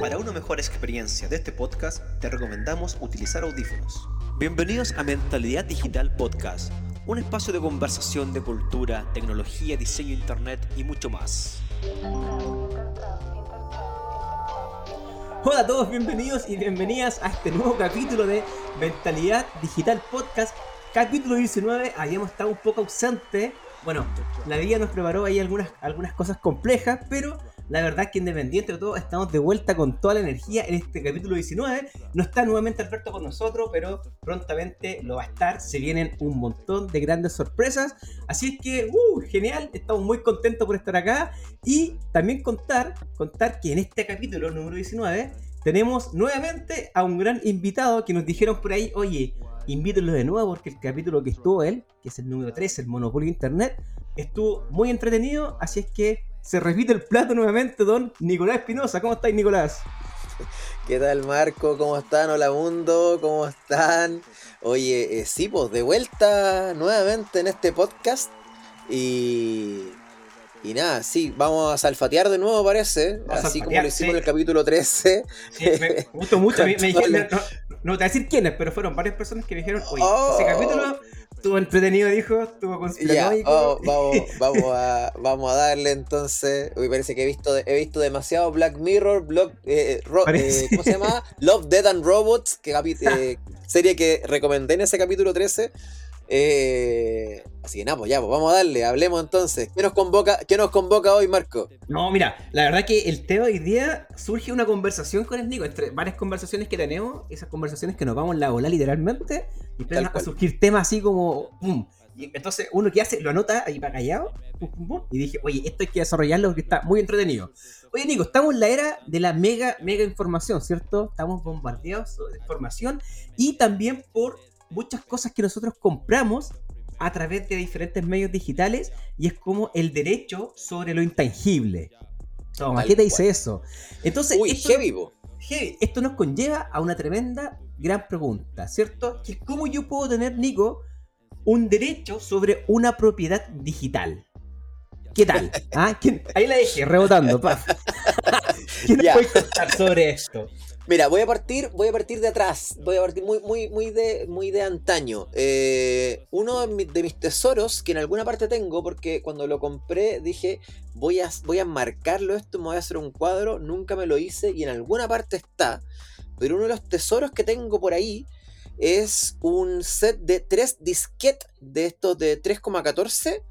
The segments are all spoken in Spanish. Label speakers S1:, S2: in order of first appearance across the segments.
S1: Para una mejor experiencia de este podcast, te recomendamos utilizar audífonos. Bienvenidos a Mentalidad Digital Podcast, un espacio de conversación de cultura, tecnología, diseño, internet y mucho más.
S2: Hola a todos, bienvenidos y bienvenidas a este nuevo capítulo de Mentalidad Digital Podcast, capítulo 19. Habíamos estado un poco ausente. Bueno, la vida nos preparó ahí algunas, algunas cosas complejas, pero la verdad que independiente de todo, estamos de vuelta con toda la energía en este capítulo 19. No está nuevamente Alberto con nosotros, pero prontamente lo va a estar. Se vienen un montón de grandes sorpresas. Así es que, uh, genial, estamos muy contentos por estar acá. Y también contar, contar que en este capítulo número 19 tenemos nuevamente a un gran invitado que nos dijeron por ahí, oye, invítenlo de nuevo porque el capítulo que estuvo él, que es el número 3, el Monopolio Internet, estuvo muy entretenido, así es que se repite el plato nuevamente, don Nicolás Espinosa. ¿Cómo estáis, Nicolás?
S3: ¿Qué tal, Marco? ¿Cómo están? Hola, mundo. ¿Cómo están? Oye, eh, sí, pues de vuelta nuevamente en este podcast. Y. Y nada, sí, vamos a salfatear de nuevo, parece. así como lo hicimos en el capítulo 13.
S2: me gustó mucho. me, no, no, te voy a decir quiénes, pero fueron varias personas que me dijeron, oye, ese oh. capítulo estuvo entretenido, dijo, estuvo conspiranoico.
S3: Oh, vamos, vamos, a, vamos a darle entonces. Uy, parece que he visto, he visto demasiado Black Mirror, eh, eh, ¿cómo se llama? Love, Dead and Robots, que eh, serie que recomendé en ese capítulo 13. Eh, así que nada, pues ya, pues vamos a darle, hablemos entonces. ¿Qué nos convoca, qué nos convoca hoy, Marco?
S2: No, mira, la verdad que el tema de hoy día surge una conversación con el Nico, entre varias conversaciones que tenemos, esas conversaciones que nos vamos la ola literalmente, y empiezan a surgir temas así como. Y entonces uno que hace, lo anota ahí para callado, y dije, oye, esto hay que desarrollarlo porque está muy entretenido. Oye, Nico, estamos en la era de la mega, mega información, ¿cierto? Estamos bombardeados de información y también por muchas cosas que nosotros compramos a través de diferentes medios digitales y es como el derecho sobre lo intangible. Toma, ¿qué te dice eso? Entonces, esto, esto nos conlleva a una tremenda gran pregunta, ¿cierto? Que cómo yo puedo tener, Nico, un derecho sobre una propiedad digital. ¿Qué tal? ¿Ah? Ahí la dejé, rebotando, paf. ¿Quién puede contar sobre esto?
S3: Mira, voy a partir, voy a partir de atrás, voy a partir muy, muy, muy de, muy de antaño. Eh, uno de, mis tesoros que en alguna parte tengo, porque cuando lo compré dije voy a, voy a marcarlo esto, me voy a hacer un cuadro, nunca me lo hice y en alguna parte está. Pero uno de los tesoros que tengo por ahí es un set de tres disquetes de estos de 3,14,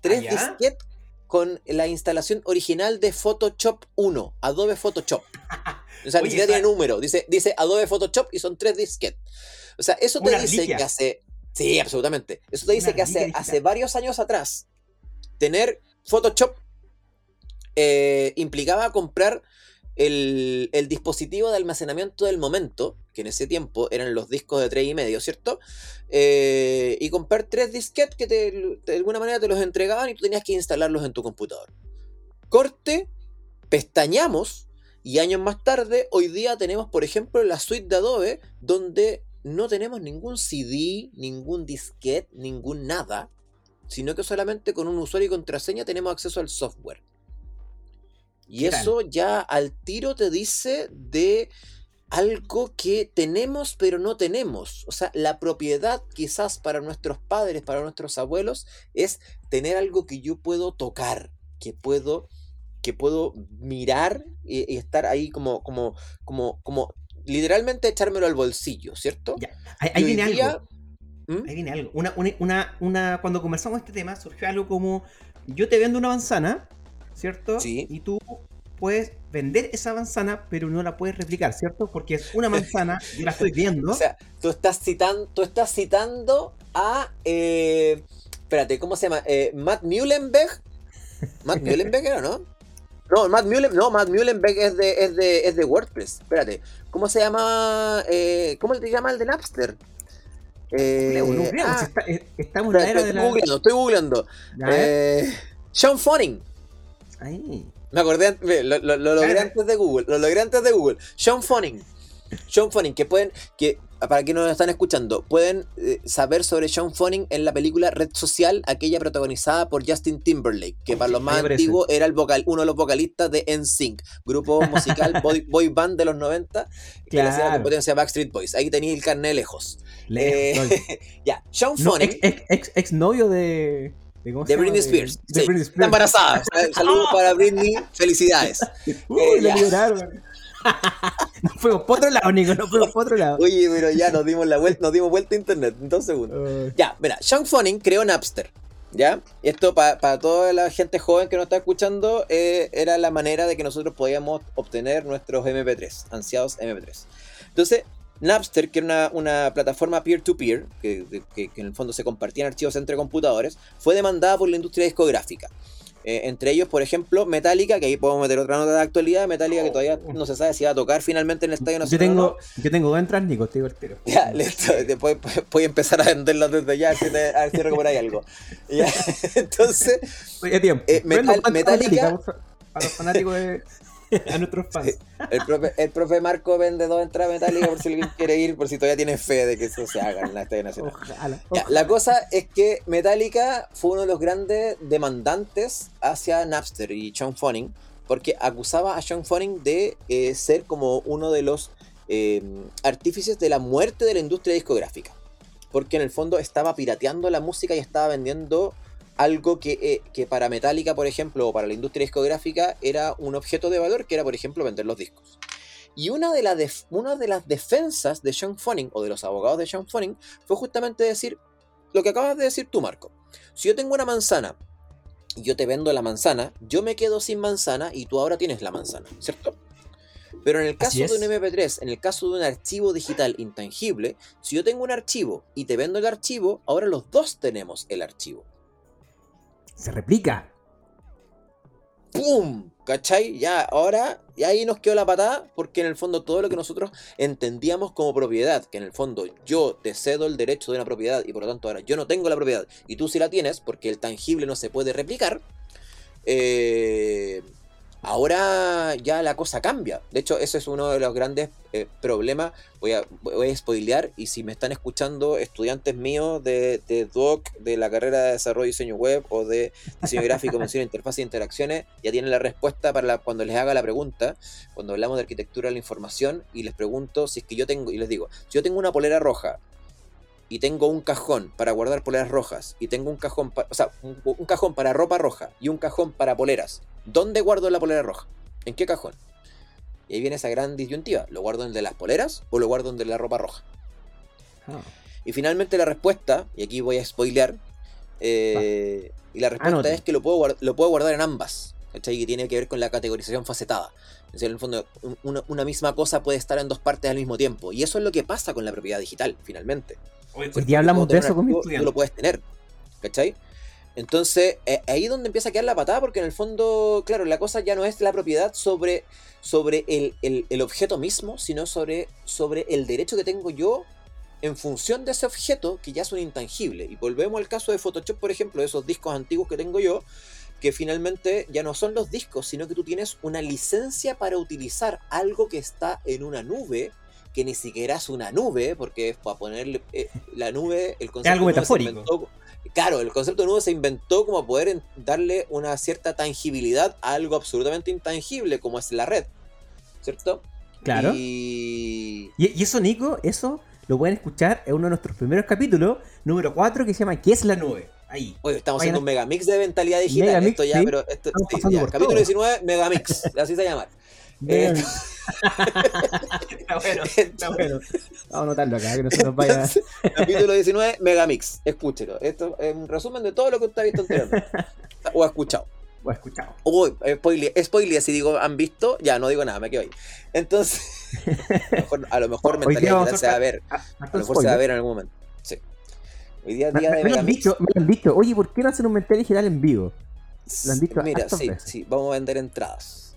S3: tres ¿Ah, disquetes con la instalación original de Photoshop 1, Adobe Photoshop. O sea, ni siquiera tiene número. Dice, dice Adobe Photoshop y son tres disquetes. O sea, eso te dice que hace. Sí, absolutamente. Eso te dice que hace, hace varios años atrás, tener Photoshop eh, implicaba comprar el, dispositivo de almacenamiento del momento, que en ese tiempo eran los discos de 3 y medio, ¿cierto? Eh, y comprar tres disquetes que de alguna manera te los entregaban y tú tenías que instalarlos en tu computador. Corte, pestañamos y años más tarde, hoy día tenemos, por ejemplo, la suite de Adobe, donde no tenemos ningún CD, ningún disquete, ningún nada, sino que solamente con un usuario y contraseña tenemos acceso al software. Y eso ya al tiro te dice de algo que tenemos pero no tenemos. O sea, la propiedad quizás para nuestros padres, para nuestros abuelos, es tener algo que yo puedo tocar, que puedo que puedo mirar y, estar ahí como, como, como, como literalmente echármelo al bolsillo, ¿cierto?
S2: Ahí, viene algo. ¿Mm? Ahí viene algo. Una, una, una, cuando conversamos este tema, surgió algo como: yo te vendo una manzana, ¿cierto?
S3: Sí.
S2: Y tú puedes vender esa manzana, pero no la puedes replicar, ¿cierto? Porque es una manzana, yo la estoy viendo.
S3: O sea, tú estás citando, tú estás citando a. Eh, espérate, ¿cómo se llama? Eh, Matt Muhlenberg. Matt Muhlenberg era, ¿no? No, Matt, no, Matt Mullenbeck es de, es, de, es de WordPress. Espérate. ¿Cómo se llama? Eh, ¿Cómo se llama el de Napster?
S2: Eh, ah, eh, estamos en la era
S3: de la... Googleando, estoy googleando. Eh, Sean Fonning.
S2: Ahí.
S3: Me acordé, lo, lo, logré antes de Google. Lo logré antes de Google. Sean Fonning. Sean Fanning, que pueden, que para quienes nos están escuchando, pueden eh, saber sobre Sean Fanning en la película Red Social, aquella protagonizada por Justin Timberlake, que para los más antiguos era el vocal, uno de los vocalistas de NSYNC, grupo musical boy, band de los 90, que le hacía la competencia Backstreet Boys. Ahí tenía el carnet lejos. Eh, ya, Sean Fanning.
S2: ex, novio de.
S3: De, Britney Spears. De, Está embarazada. Saludos para Britney. Felicidades.
S2: Uy, eh, le liberaron. no fuimos por otro lado, Nico, no fuimos por otro lado.
S3: Oye, pero ya nos dimos la vuelta, nos dimos vuelta a internet en dos segundos. Ya, mira, Sean Fanning creó Napster. ¿Ya? Y esto para toda la gente joven que nos está escuchando eh, era la manera de que nosotros podíamos obtener nuestros MP3, ansiados MP3. Entonces, Napster, que era una, plataforma peer-to-peer, que, que, en el fondo se compartían archivos entre computadores, fue demandada por la industria discográfica. Eh, entre ellos, por ejemplo, Metallica, que ahí podemos meter otra nota de actualidad, Metallica que todavía no se sabe si va a tocar finalmente en el Estadio Nacional.
S2: Yo tengo, yo tengo dos entradas, Nico, te digo el tiro.
S3: Ya, listo, después voy a empezar a venderlas desde ya, a ver si recuperáis algo. Ya, entonces,
S2: Oye, tiempo.
S3: Eh, Metallica...
S2: Para los fanáticos de, a nuestros fans.
S3: El profe, el profe Marco vende dos entradas metálicas por si alguien quiere ir, por si todavía tiene fe de que eso se haga en la Estadio Nacional. la cosa es que Metallica fue uno de los grandes demandantes hacia Napster y Sean Fanning, porque acusaba a Sean Fanning de eh, ser como uno de los eh, artífices de la muerte de la industria discográfica. Porque en el fondo estaba pirateando la música y estaba vendiendo algo eh, que, para Metallica, por ejemplo, o para la industria discográfica, era un objeto de valor, que era, por ejemplo, vender los discos. Y una de, una de las defensas de Sean Fanning, o de los abogados de Sean Fanning, fue justamente decir lo que acabas de decir tú, Marco. Si yo tengo una manzana y yo te vendo la manzana, yo me quedo sin manzana y tú ahora tienes la manzana, ¿cierto? Pero en el caso de un MP3, en el caso de un archivo digital intangible, si yo tengo un archivo y te vendo el archivo, ahora los dos tenemos el archivo
S2: se replica.
S3: ¡Pum! ¿Cachai? Ya, ahora, y ahí nos quedó la patada, porque en el fondo todo lo que nosotros entendíamos como propiedad, que en el fondo yo te cedo el derecho de una propiedad y por lo tanto ahora yo no tengo la propiedad y tú sí la tienes, porque el tangible no se puede replicar, eh, Ahora ya la cosa cambia. De hecho, ese es uno de los grandes eh, problemas. Voy a, voy a spoilear y si me están escuchando estudiantes míos de, de DOC, de la carrera de desarrollo y diseño web o de diseño gráfico, mención, interfaz e interacciones, ya tienen la respuesta para cuando les haga la pregunta, cuando hablamos de arquitectura de la información y les pregunto si es que yo tengo, y les digo, si yo tengo una polera roja y tengo un cajón para guardar poleras rojas y tengo un cajón, o sea, un, cajón para ropa roja y un cajón para poleras, ¿dónde guardo la polera roja? ¿En qué cajón? Y ahí viene esa gran disyuntiva, ¿lo guardo en el de las poleras o lo guardo en el de la ropa roja? Ah. Y finalmente la respuesta, y aquí voy a spoilear, eh, y la respuesta es que lo puedo, lo puedo guardar en ambas, ¿cachai? Que tiene que ver con la categorización facetada. Es decir, en el fondo, una, misma cosa puede estar en dos partes al mismo tiempo. Y eso es lo que pasa con la propiedad digital, finalmente.
S2: Hoy día hablamos de eso con mi
S3: Tú lo puedes tener, ¿cachai? Entonces, eh, ahí es donde empieza a quedar la patada, porque en el fondo, claro, la cosa ya no es la propiedad sobre, sobre el, objeto mismo, sino sobre, sobre el derecho que tengo yo en función de ese objeto que ya es un intangible. Y volvemos al caso de Photoshop, por ejemplo, de esos discos antiguos que tengo yo, que finalmente ya no son los discos, sino que tú tienes una licencia para utilizar algo que está en una nube que ni siquiera es una nube, porque es para ponerle eh, la nube, el concepto
S2: es algo metafórico.
S3: Claro, el concepto de nube se inventó como poder darle una cierta tangibilidad a algo absolutamente intangible, como es la red, ¿cierto?
S2: Claro. Y, y, eso, Nico, eso lo pueden escuchar en uno de nuestros primeros capítulos, número 4, que se llama ¿Qué es la nube? Ahí.
S3: Oye, estamos haciendo un megamix de mentalidad digital. esto ya, pero esto, capítulo 19, megamix, así se llama.
S2: Eh, está bueno, está bueno. Vamos a anotarlo acá, que no se nos vaya.
S3: capítulo 19, Megamix. Escúchelo. Esto es un resumen de todo lo que usted ha visto anteriormente. O ha escuchado.
S2: O ha escuchado.
S3: Uy, spoiler, spoiler, si digo han visto, ya no digo nada, me quedo ahí. Entonces, a lo mejor, mentalidad se va a ver. A, lo mejor se va a ver en algún momento. Sí.
S2: Hoy día día de me, han dicho, me han dicho, oye, ¿por qué no hacen un mental digital en vivo?
S3: Lo han dicho Mira, sí, sí, vamos a vender entradas.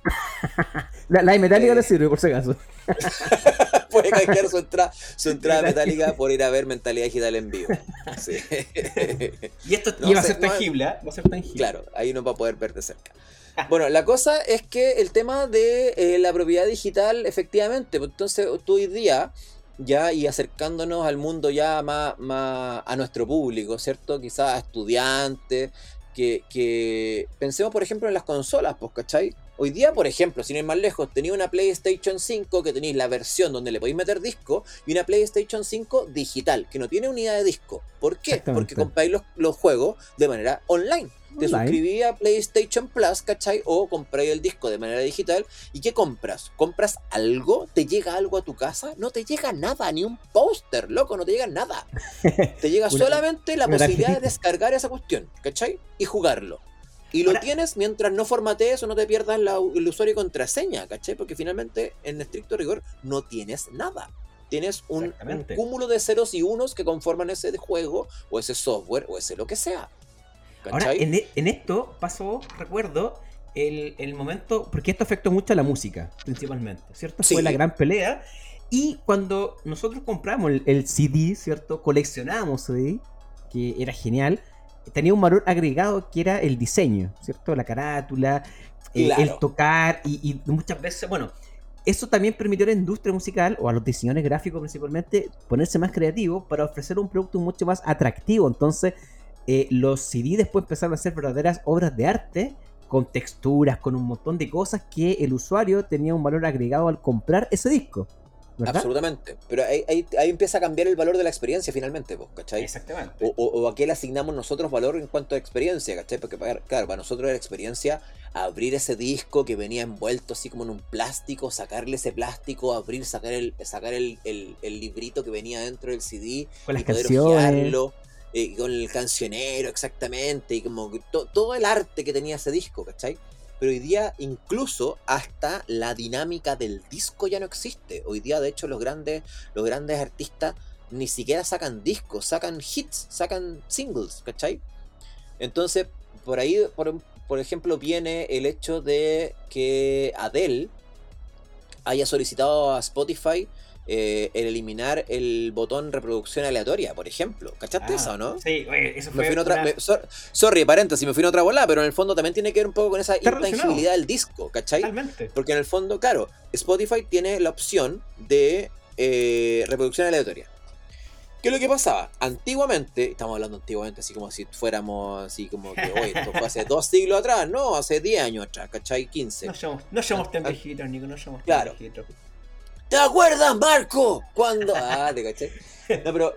S2: La, la metálica eh... le sirve, por si acaso.
S3: puede canjear su entrada, su entrada metálica por ir a ver Mentalidad Digital en vivo. Sí.
S2: y esto iba a ser tangible, ¿eh? Va a ser tangible.
S3: Claro, ahí no va a poder ver de cerca. Bueno, la cosa es que el tema de eh, la propiedad digital, efectivamente, pues, entonces tú hoy día, ya y acercándonos al mundo ya más, más a nuestro público, ¿cierto? Quizás a estudiantes, que, que, pensemos por ejemplo en las consolas, pues, ¿cachai? Hoy día, por ejemplo, sin ir más lejos, tenía una PlayStation 5 que tenéis la versión donde le podéis meter disco y una PlayStation 5 digital, que no tiene unidad de disco. ¿Por qué? Porque compráis los, los juegos de manera online te suscribí a PlayStation Plus, ¿cachai? O compré el disco de manera digital. ¿Y qué compras? ¿Compras algo? ¿Te llega algo a tu casa? No te llega nada, ni un póster, loco, no te llega nada. Te llega solamente la posibilidad de descargar esa cuestión, ¿cachai? Y jugarlo. Y lo tienes mientras no formatees o no te pierdas el usuario y contraseña, ¿cachai? Porque finalmente, en estricto rigor, no tienes nada. Tienes un, un cúmulo de ceros y unos que conforman ese juego, o ese software, o ese lo que sea.
S2: Ahora, e, en, esto pasó, recuerdo, el, momento, porque esto afectó mucho a la música, principalmente, ¿cierto? Fue la gran pelea. Y cuando nosotros compramos el, CD, ¿cierto? Coleccionábamos CD, que era genial, tenía un valor agregado que era el diseño, ¿cierto? La carátula, eh, el tocar y, muchas veces, bueno, eso también permitió a la industria musical o a los diseñadores gráficos principalmente ponerse más creativos para ofrecer un producto mucho más atractivo. Entonces, eh, los CD después empezaron a ser verdaderas obras de arte con texturas, con un montón de cosas que el usuario tenía un valor agregado al comprar ese disco.
S3: Absolutamente. Pero ahí, ahí, empieza a cambiar el valor de la experiencia finalmente, ¿cachai?
S2: Exactamente.
S3: O, a qué le asignamos nosotros valor en cuanto a experiencia, ¿cachai? Porque, claro, para nosotros era experiencia abrir ese disco que venía envuelto así como en un plástico, sacarle ese plástico, abrir, sacar el, sacar el, librito que venía dentro del CD,
S2: con las canciones.
S3: Eh, con el cancionero exactamente, y como todo el arte que tenía ese disco, ¿cachai? Pero hoy día incluso hasta la dinámica del disco ya no existe. Hoy día de hecho los grandes, los grandes artistas ni siquiera sacan discos, sacan hits, sacan singles, ¿cachai? Entonces, por ahí, por, por ejemplo, viene el hecho de que Adele haya solicitado a Spotify eh, el eliminar el botón reproducción aleatoria, por ejemplo. ¿Cachaste ah, eso o no?
S2: Sí, eso fue.
S3: Me otra, sorry, paréntesis, me fui en otra bola, pero en el fondo también tiene que ver un poco con esa intangibilidad del disco, ¿cachai? Porque en el fondo, claro, Spotify tiene la opción de eh, reproducción aleatoria. ¿Qué es lo que pasaba? Antiguamente, estamos hablando antiguamente, así como si fuéramos así como que, oye, esto fue hace dos siglos atrás, no, hace 10 años atrás, ¿cachai? 15.
S2: No somos, no somos tan viejitos, Nico, no somos tan
S3: claro. ¿Te acuerdas, Marco? Cuando. Ah, te caché. No, pero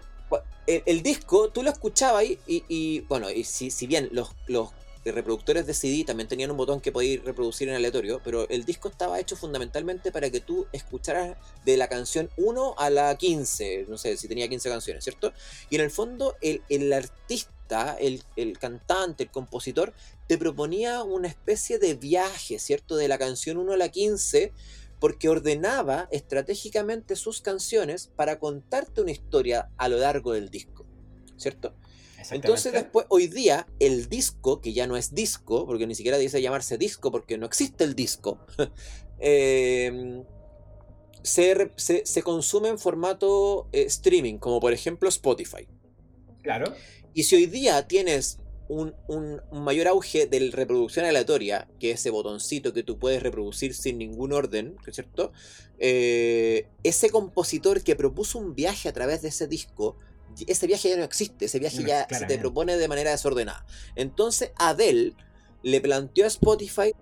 S3: el, disco, tú lo escuchabas y, bueno, y si, si bien los, los reproductores de CD también tenían un botón que podías reproducir en aleatorio, pero el disco estaba hecho fundamentalmente para que tú escucharas de la canción 1 a la 15, no sé si tenía 15 canciones, ¿cierto? Y en el fondo el, el artista, el, el, cantante, el compositor, te proponía una especie de viaje, ¿cierto? De la canción 1 a la 15 porque ordenaba estratégicamente sus canciones para contarte una historia a lo largo del disco, ¿cierto? Entonces después, hoy día, el disco, que ya no es disco, porque ni siquiera dice llamarse disco, porque no existe el disco, em, se, consume en formato eh, streaming, como por ejemplo Spotify.
S2: Claro.
S3: Y si hoy día tienes un, mayor auge de reproducción aleatoria, que es ese botoncito que tú puedes reproducir sin ningún orden, ¿cierto? Eh, ese compositor que propuso un viaje a través de ese disco, ese viaje ya no existe, ese viaje ya se te propone de manera desordenada. Entonces Adele le planteó a Spotify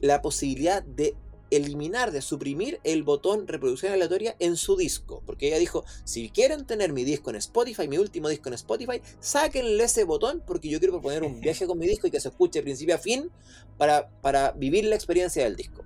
S3: la posibilidad de eliminar, de suprimir el botón reproducción aleatoria en su disco. Porque ella dijo, si quieren tener mi disco en Spotify, mi último disco en Spotify, sáquenle ese botón porque yo quiero proponer un viaje con mi disco y que se escuche de principio a fin para, para vivir la experiencia del disco.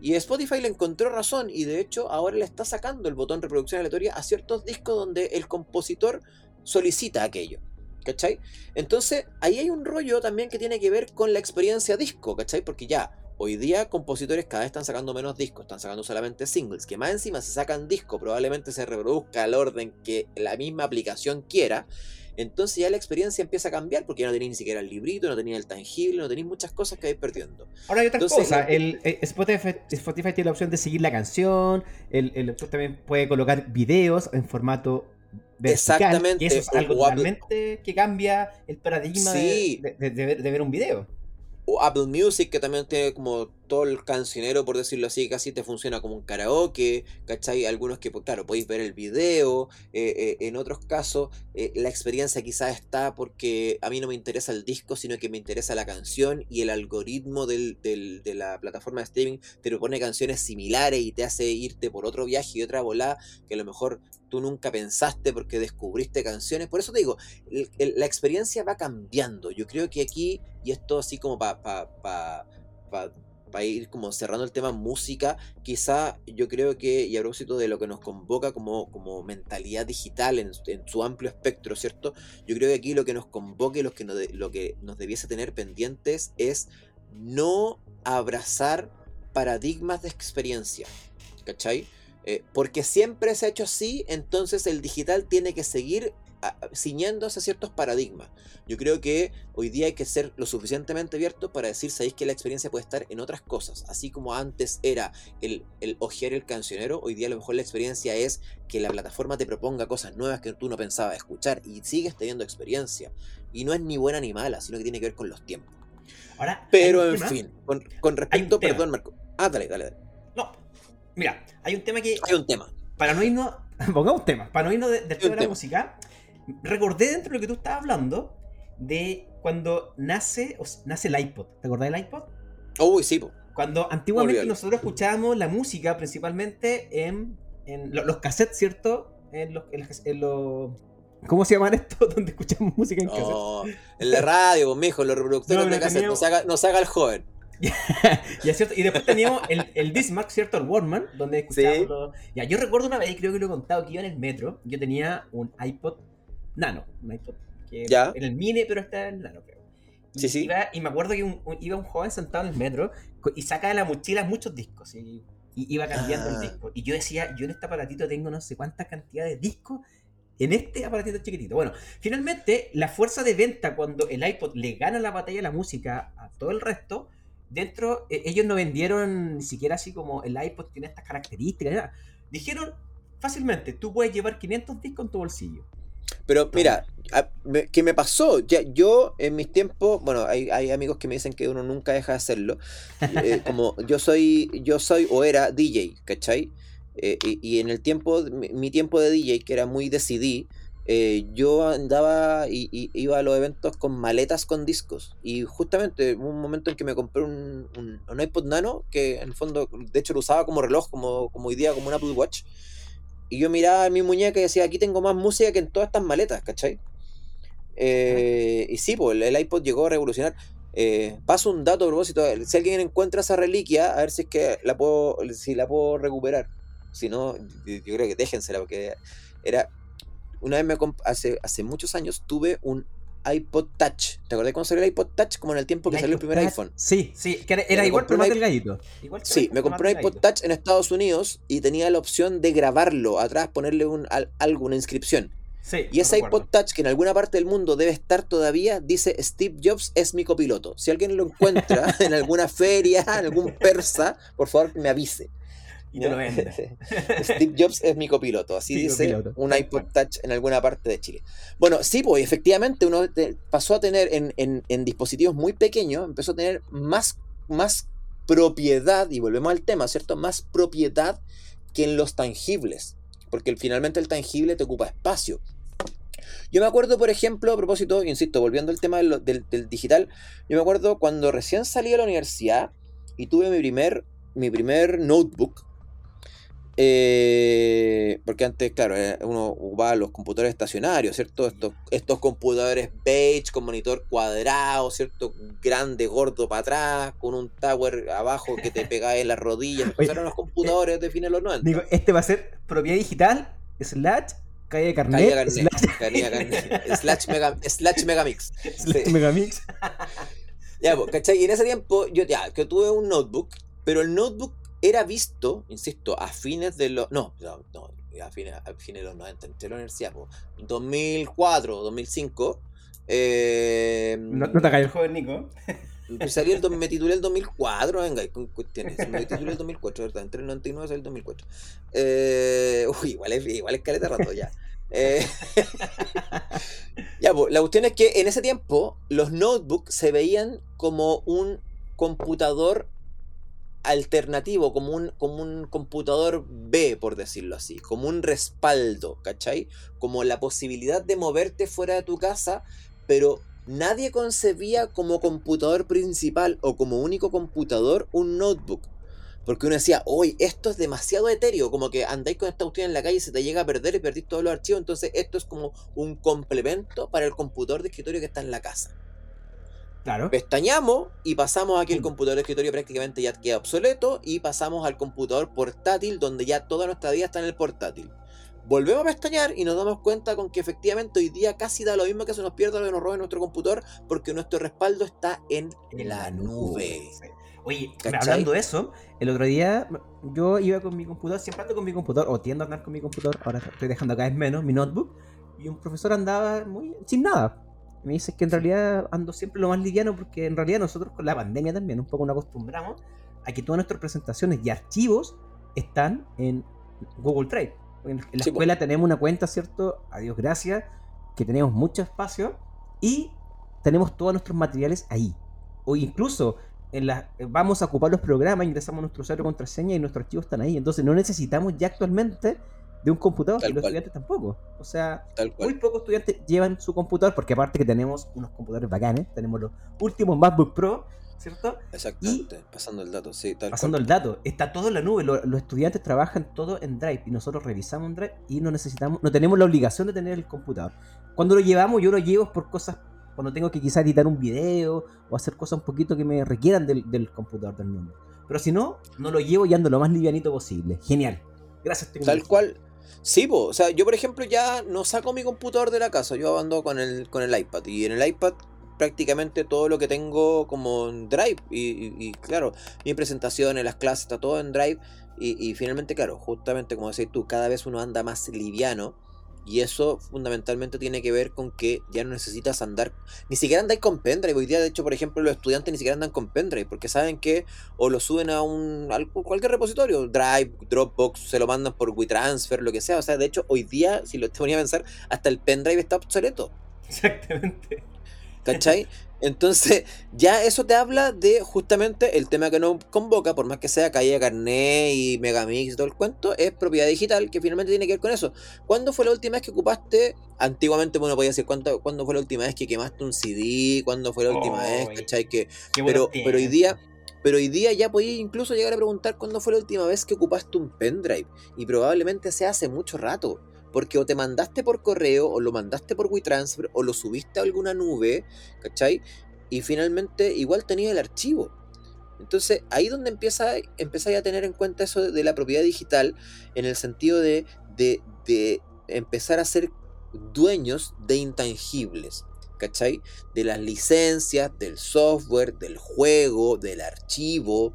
S3: Y Spotify le encontró razón y de hecho ahora le está sacando el botón reproducción aleatoria a ciertos discos donde el compositor solicita aquello. ¿Cachai? Entonces ahí hay un rollo también que tiene que ver con la experiencia disco, ¿cachai? Porque ya, Hoy día compositores cada vez están sacando menos discos, están sacando solamente singles, que más encima se sacan discos, probablemente se reproduzca al orden que la misma aplicación quiera. entonces ya la experiencia empieza a cambiar porque ya no tenéis ni siquiera el librito, no tenéis el tangible, no tenéis muchas cosas que vais perdiendo.
S2: Ahora hay otra cosa, el, eh, Spotify, Spotify, tiene la opción de seguir la canción, el, el también puede colocar videos en formato vertical, Exactamente. eso es algo totalmente que cambia el paradigma de, de ver un video
S3: o Apple Music, que también tiene como todo el cancionero, por decirlo así, casi te funciona como un karaoke, ¿cachai? Algunos que, pues, claro, podéis ver el video, eh, eh, en otros casos eh, la experiencia quizás está porque a mí no me interesa el disco, sino que me interesa la canción y el algoritmo de la plataforma de streaming te propone canciones similares y te hace irte por otro viaje y otra volada que a lo mejor tú nunca pensaste porque descubriste canciones. Por eso te digo, la experiencia va cambiando. Yo creo que aquí, y esto así como para pa, pa, ir como cerrando el tema música, quizá yo creo que, y a propósito de lo que nos convoca como, como mentalidad digital en, su amplio espectro, ¿cierto? Yo creo que aquí lo que nos convoca y lo que nos, lo que nos debiese tener pendientes es no abrazar paradigmas de experiencia. ¿Cachai? Eh, porque siempre se ha hecho así, entonces el digital tiene que seguir ciñéndose a ciertos paradigmas. Yo creo que hoy día hay que ser lo suficientemente abierto para decir, sabéis que la experiencia puede estar en otras cosas. Así como antes era el, el ojear el cancionero, hoy día a lo mejor la experiencia es que la plataforma te proponga cosas nuevas que tú no pensabas escuchar y sigues teniendo experiencia. Y no es ni buena ni mala, sino que tiene que ver con los tiempos. Ahora, Pero en fin, con, con respecto, perdón Marco. Ah, dale, dale, dale.
S2: No, Mira, hay un tema que.
S3: Hay un tema.
S2: Para no irnos. Pongamos un tema. Para no irnos del tema de la música. Recordé dentro de lo que tú estabas hablando de cuando nace, nace el iPod. ¿Te acordás del iPod?
S3: Uy, sí, po.
S2: Cuando antiguamente nosotros escuchábamos la música principalmente en, en los, cassettes, ¿cierto? En los, en los, ¿Cómo se llaman estos donde escuchamos música en cassette?
S3: en la radio, pues, mijo, los reproductores de cassette. Nos haga, nos haga el joven.
S2: y, después teníamos el, el Bismarck, ¿cierto? El Warman, donde escuchábamos Ya, yo recuerdo una vez, creo que lo he contado, que iba en el metro, yo tenía un iPod Nano, un iPod que ¿Ya? en el mini, pero está en Nano, creo. Y, sí, sí. Iba, y me acuerdo que iba un joven sentado en el metro y sacaba de la mochila muchos discos y, iba cambiando el ah. disco. Y yo decía, yo en este aparatito tengo no sé cuántas cantidades de discos en este aparatito chiquitito. Bueno, finalmente, la fuerza de venta cuando el iPod le gana la batalla a la música a todo el resto dentro, eh, ellos no vendieron ni siquiera así como el iPod tiene estas características. Dijeron fácilmente, tú puedes llevar 500 discos en tu bolsillo.
S3: Pero mira, ¿qué me pasó? Ya, yo en mis tiempos, bueno, hay, amigos que me dicen que uno nunca deja de hacerlo. Eh, como yo soy, yo soy o era DJ, ¿cachai? Eh, y, en el tiempo, mi, tiempo de DJ, que era muy de CD, eh, yo andaba y, iba a los eventos con maletas con discos. Y justamente hubo un momento en que me compré un, un, iPod Nano, que en el fondo, de hecho lo usaba como reloj, como, como hoy día, como un Apple Watch. Y yo miraba mi muñeca y decía, aquí tengo más música que en todas estas maletas, ¿cachai? Eh, y sí, pues el iPod llegó a revolucionar. Eh, paso un dato a propósito, si alguien encuentra esa reliquia, a ver si es que la puedo, si la puedo recuperar. Si no, yo creo que déjensela, porque era una vez me hace, hace muchos años tuve un iPod Touch. ¿Te acordás cuando salió el iPod Touch? Como en el tiempo que salió el primer iPhone.
S2: Sí, sí, que era, igual, pero más delgadito.
S3: sí, me compré un iPod Touch en Estados Unidos y tenía la opción de grabarlo atrás, ponerle un, algo, una inscripción. Sí, y ese iPod Touch, que en alguna parte del mundo debe estar todavía, dice Steve Jobs es mi copiloto. Si alguien lo encuentra en alguna feria, en algún persa, por favor me avise.
S2: Y te lo vende.
S3: Steve Jobs es mi copiloto, así dice un iPod Touch en alguna parte de Chile. Bueno, sí, pues efectivamente uno pasó a tener en, dispositivos muy pequeños, empezó a tener más, más propiedad, y volvemos al tema, ¿cierto? Más propiedad que en los tangibles, porque finalmente el tangible te ocupa espacio. Yo me acuerdo, por ejemplo, a propósito, insisto, volviendo al tema del, del digital, yo me acuerdo cuando recién salí de la universidad y tuve mi primer, mi primer notebook, eh, porque antes, claro, eh, uno ocupaba los computadores estacionarios, ¿cierto? Estos, estos computadores beige con monitor cuadrado, ¿cierto? Grande, gordo para atrás, con un tower abajo que te pegaba en las rodillas. eran los computadores de fines de los 90.
S2: Digo, este va a ser propiedad digital, slash, calle de carnet, calle
S3: de carnet, slash, mega, slash megamix.
S2: Slash megamix.
S3: ya, pues, ¿cachai? Y en ese tiempo, yo ya, que tuve un notebook, pero el notebook era visto, insisto, a fines de los. No, no, no, a fines, a fines de los 90, entré a la universidad, po, 2004, 2005. Eh,
S2: No, no te cayó el joven Nico.
S3: Salí el, me titulé el 2004, venga, con cuestiones. Me titulé el 2004, ¿verdad? Entre el 99 y el 2004. Eh, uy, igual es, igual es caleta rato ya. Eh, ya, pues, la cuestión es que en ese tiempo los notebooks se veían como un computador alternativo, como un, como un computador B, por decirlo así, como un respaldo, ¿cachai? Como la posibilidad de moverte fuera de tu casa, pero nadie concebía como computador principal o como único computador un notebook. Porque uno decía, hoy esto es demasiado etéreo, como que andáis con esta cuestión en la calle y se te llega a perder y perdís todos los archivos, entonces esto es como un complemento para el computador de escritorio que está en la casa.
S2: Claro.
S3: Pestañamos y pasamos a que el computador de escritorio prácticamente ya queda obsoleto y pasamos al computador portátil donde ya toda nuestra vida está en el portátil. Volvemos a pestañear y nos damos cuenta con que efectivamente hoy día casi da lo mismo que se nos pierda o que nos roben nuestro computador porque nuestro respaldo está en la nube.
S2: Oye,
S3: ¿Cachai?
S2: hablando de eso, el otro día yo iba con mi computador, siempre ando con mi computador, o tiendo a andar con mi computador, ahora estoy dejando cada vez menos mi notebook, y un profesor andaba muy sin nada. Me dice que en realidad ando siempre lo más liviano porque en realidad nosotros con la pandemia también un poco nos acostumbramos a que todas nuestras presentaciones y archivos están en Google Drive. En, la
S3: Sí,
S2: escuela tenemos una cuenta, ¿cierto? A Dios gracias, que tenemos mucho espacio y tenemos todos nuestros materiales ahí. O incluso en la, vamos a ocupar los programas, ingresamos nuestro usuario contraseña y nuestros archivos están ahí. Entonces no necesitamos ya actualmente de un computador
S3: Tal
S2: y los
S3: cual.
S2: estudiantes tampoco. O sea, muy pocos estudiantes llevan su computador porque aparte que tenemos unos computadores bacanes, tenemos los últimos MacBook Pro, ¿cierto?
S3: Exactamente. Pasando el dato, sí, tal
S2: Pasando
S3: cual.
S2: el dato, está todo en la nube, lo- los estudiantes trabajan todo en Drive y nosotros revisamos en Drive y no necesitamos, no tenemos la obligación de tener el computador. Cuando lo llevamos, yo lo llevo por cosas, cuando tengo que quizás editar un video o hacer cosas un poquito que me requieran del, del computador del mundo. Pero si no, no lo llevo y ando lo más livianito posible. Genial. Gracias,
S3: Tal cual. Sí, po. o sea, yo por ejemplo ya no saco mi computador de la casa, yo ando con el, con el iPad y en el iPad prácticamente todo lo que tengo como en Drive y, y- claro, mis presentaciones, las clases, está todo en Drive y, y finalmente, claro, justamente como decís tú, cada vez uno anda más liviano y eso fundamentalmente tiene que ver con que ya no necesitas andar, ni siquiera andáis con pendrive, hoy día de hecho por ejemplo los estudiantes ni siquiera andan con pendrive porque saben que o lo suben a un a cualquier repositorio, Drive, Dropbox, se lo mandan por WeTransfer, lo que sea. O sea, de hecho, hoy día, si lo te ponía a pensar, hasta el pendrive está obsoleto.
S2: Exactamente.
S3: ¿Cachai? Entonces, ya eso te habla de justamente el tema que nos convoca, por más que sea calle carné y Megamix y todo el cuento, es propiedad digital, que finalmente tiene que ver con eso. ¿Cuándo fue la última vez que ocupaste? Antiguamente uno podía decir, ¿cuándo, ¿cuándo fue la última vez que quemaste un CD? ¿Cuándo fue la última vez? ¿Cachai? Que pero, pero hoy día, pero hoy día ya podías incluso llegar a preguntar cuándo fue la última vez que ocupaste un pendrive. Y probablemente sea hace mucho rato. Porque o te mandaste por correo, o lo mandaste por WeTransfer, o lo subiste a alguna nube, ¿cachai? Y finalmente igual tenía el archivo. Entonces ahí donde empieza, empieza a tener en cuenta eso de, de la propiedad digital, en el sentido de, de, de empezar a ser dueños de intangibles. ¿Cachai? de las licencias, del software, del juego, del archivo.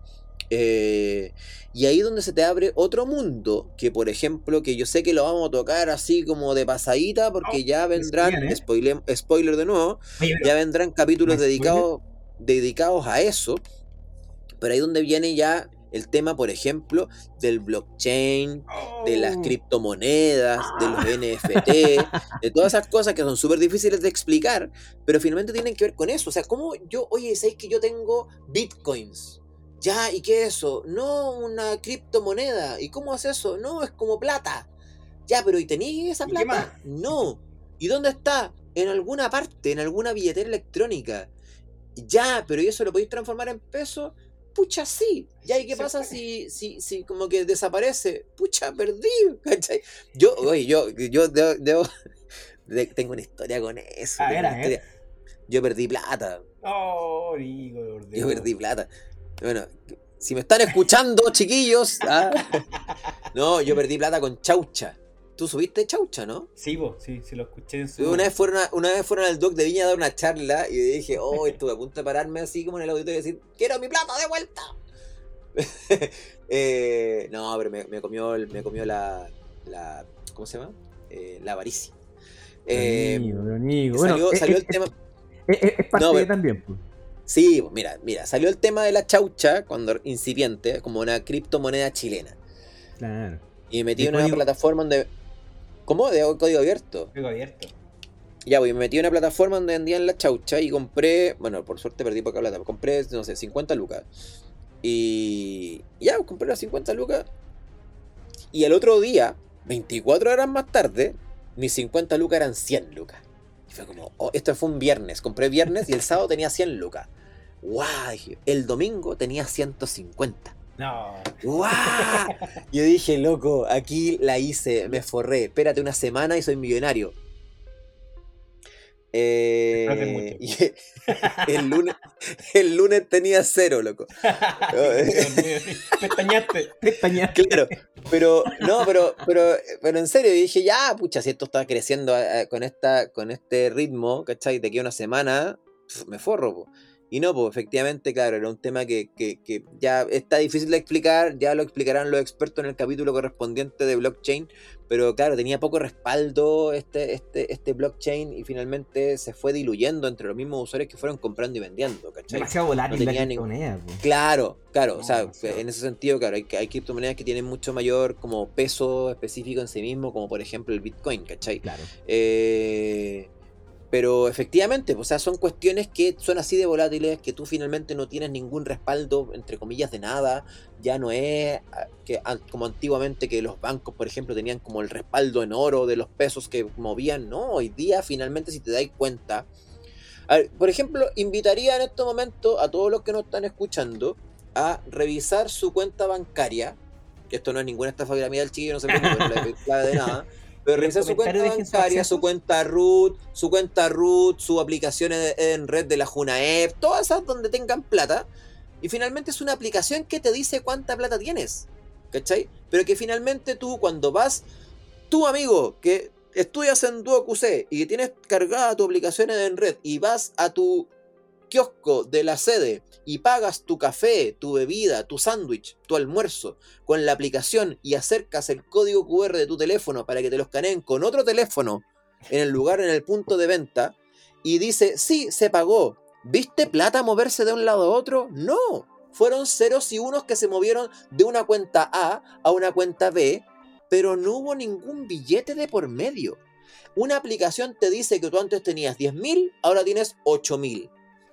S3: Eh, y ahí donde se te abre otro mundo, que por ejemplo, que yo sé que lo vamos a tocar así como de pasadita, porque
S2: Oh,
S3: ya vendrán,
S2: bien, ¿eh?
S3: spoiler, spoiler de nuevo, ya vendrán capítulos
S2: ¿Más
S3: dedicados, dedicados a eso. Pero ahí donde viene ya el tema, por ejemplo, del blockchain, de las
S2: Oh.
S3: criptomonedas, de los NFT, de todas esas cosas que son súper difíciles de explicar, pero finalmente tienen que ver con eso. O sea, ¿cómo yo, oye, ¿sabéis que yo tengo bitcoins? Ya, ¿y qué es eso? No, una criptomoneda. ¿Y cómo es eso? No, es como plata. Ya, pero ¿y tenéis esa
S2: ¿Y qué
S3: plata? No. ¿Y dónde está? En alguna parte, en alguna billetera electrónica. Ya, pero ¿y eso lo podéis transformar en peso? Pucha, sí. Ya, ¿y qué
S2: Se
S3: pasa
S2: puede.
S3: si, si, si como que desaparece? Pucha, perdí. ¿Cachai? Yo, oye, yo, yo debo- debo- de- tengo una historia con eso.
S2: A ver, a ver.
S3: Yo perdí plata.
S2: Oh, por
S3: Yo perdí plata. Bueno, si me están escuchando, chiquillos. ah, No, yo perdí plata con Chaucha. Tú subiste Chaucha, ¿no?
S2: Sí, vos, sí, sí lo escuché en su.
S3: Una vez, fueron a- una vez fueron al doc de Viña a dar una charla y dije, oh, estuve a punto de pararme así como en el auditorio y decir, quiero mi plata de vuelta. Eh, no, pero me, comió, me comió la, la. ¿Cómo se llama? Eh, la avaricia.
S2: Eh,
S3: salió, salió el tema.
S2: Es, parte también, pues.
S3: Sí, mira, mira, salió el tema de la chaucha cuando incipiente, como una criptomoneda chilena.
S2: Claro.
S3: Y me metí en una plataforma donde. ¿Cómo? De código abierto.
S2: Código abierto.
S3: Ya, pues me metí en una plataforma donde vendían la chaucha y compré. Bueno, por suerte perdí poca plata. Compré, no sé, 50 lucas. Y. Ya, pues, compré las 50 lucas. Y el otro día, 24 horas más tarde, mis 50 lucas eran 100 lucas. Y fue como, oh, esto fue un viernes. Compré viernes y el sábado tenía 100 lucas. El domingo tenía 150.
S2: No.
S3: ¡Guau! Yo dije, loco, aquí la hice, me forré. Espérate una semana y soy millonario. Eh, el, lunes, el lunes tenía cero, loco.
S2: pestañaste, pestañaste.
S3: Claro, pero no, pero, pero, pero en serio, dije, ya, pucha, si esto está creciendo eh, con, esta, con este ritmo, ¿cachai? De aquí a una semana, me forro. Y no, pues efectivamente, claro, era un tema que, ya está difícil de explicar, ya lo explicarán los expertos en el capítulo correspondiente de blockchain, pero claro, tenía poco respaldo este, este, este blockchain y finalmente se fue diluyendo entre los mismos usuarios que fueron comprando y vendiendo, ¿cachai?
S2: Demasiado volátil la criptomoneda.
S3: Claro, claro, o sea, en ese sentido, claro, hay, hay criptomonedas que tienen mucho mayor como peso específico en sí mismo, como por ejemplo el Bitcoin, ¿cachai?
S2: Claro.
S3: Eh pero efectivamente, o sea, son cuestiones que son así de volátiles, que tú finalmente no tienes ningún respaldo, entre comillas, de nada. Ya no es ah, que como antiguamente que los bancos, por ejemplo, tenían como el respaldo en oro de los pesos que movían. No, hoy día finalmente si te dais cuenta. por ejemplo, invitaría en este momento a todos los que nos están escuchando a revisar su cuenta bancaria. Que esto no es ninguna estafa piramidal chiquillo, no se preocupen, no de nada. Pero revisar su cuenta bancaria, su cuenta root, su cuenta root, su aplicación en, red de la Junaep, todas esas donde tengan plata. Y finalmente es una aplicación que te dice cuánta plata tienes. ¿Cachai? Pero que finalmente tú cuando vas, tu amigo que estudias en Duo QC y que tienes cargada tu aplicación en red y vas a tu kiosco de la sede y pagas tu café, tu bebida, tu sándwich, tu almuerzo con la aplicación y acercas el código QR de tu teléfono para que te lo escaneen con otro teléfono en el lugar, en el punto de venta, y dice, sí, se pagó. ¿Viste plata moverse de un lado a otro? No. Fueron ceros y unos que se movieron de una cuenta A a una cuenta B, pero no hubo ningún billete de por medio. Una aplicación te dice que tú antes tenías 10.000, ahora tienes 8.000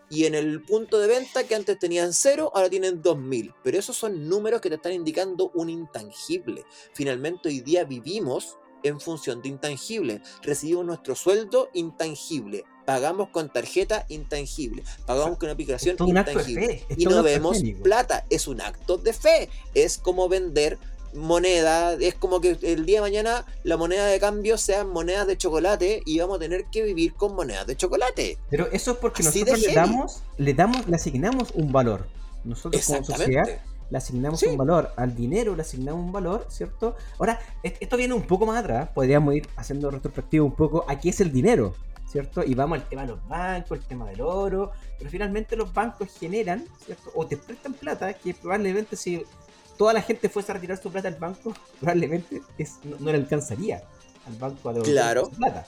S3: y en el punto de venta que antes tenían cero, ahora tienen 2000. Pero esos son números que te están indicando un intangible. Finalmente hoy día vivimos en función de intangible. Recibimos nuestro sueldo intangible. Pagamos con tarjeta intangible. Pagamos con aplicación intangible. Y no vemos plata. Es un acto de fe. Es como vender moneda, es como que el día de mañana la moneda de cambio sean monedas de chocolate y vamos a tener que vivir con monedas de chocolate.
S2: Pero eso es porque nosotros le damos, le damos, le asignamos un valor. Nosotros como sociedad le asignamos un valor, al dinero le asignamos un valor, ¿cierto? Ahora, esto viene un poco más atrás, podríamos ir haciendo retrospectivo un poco, aquí es el dinero, ¿cierto? Y vamos al tema de los bancos, el tema del oro, pero finalmente los bancos generan, ¿cierto? O te prestan plata que probablemente si toda la gente fuese a retirar su plata al banco, probablemente no, le alcanzaría al banco a
S3: devolver
S2: su plata.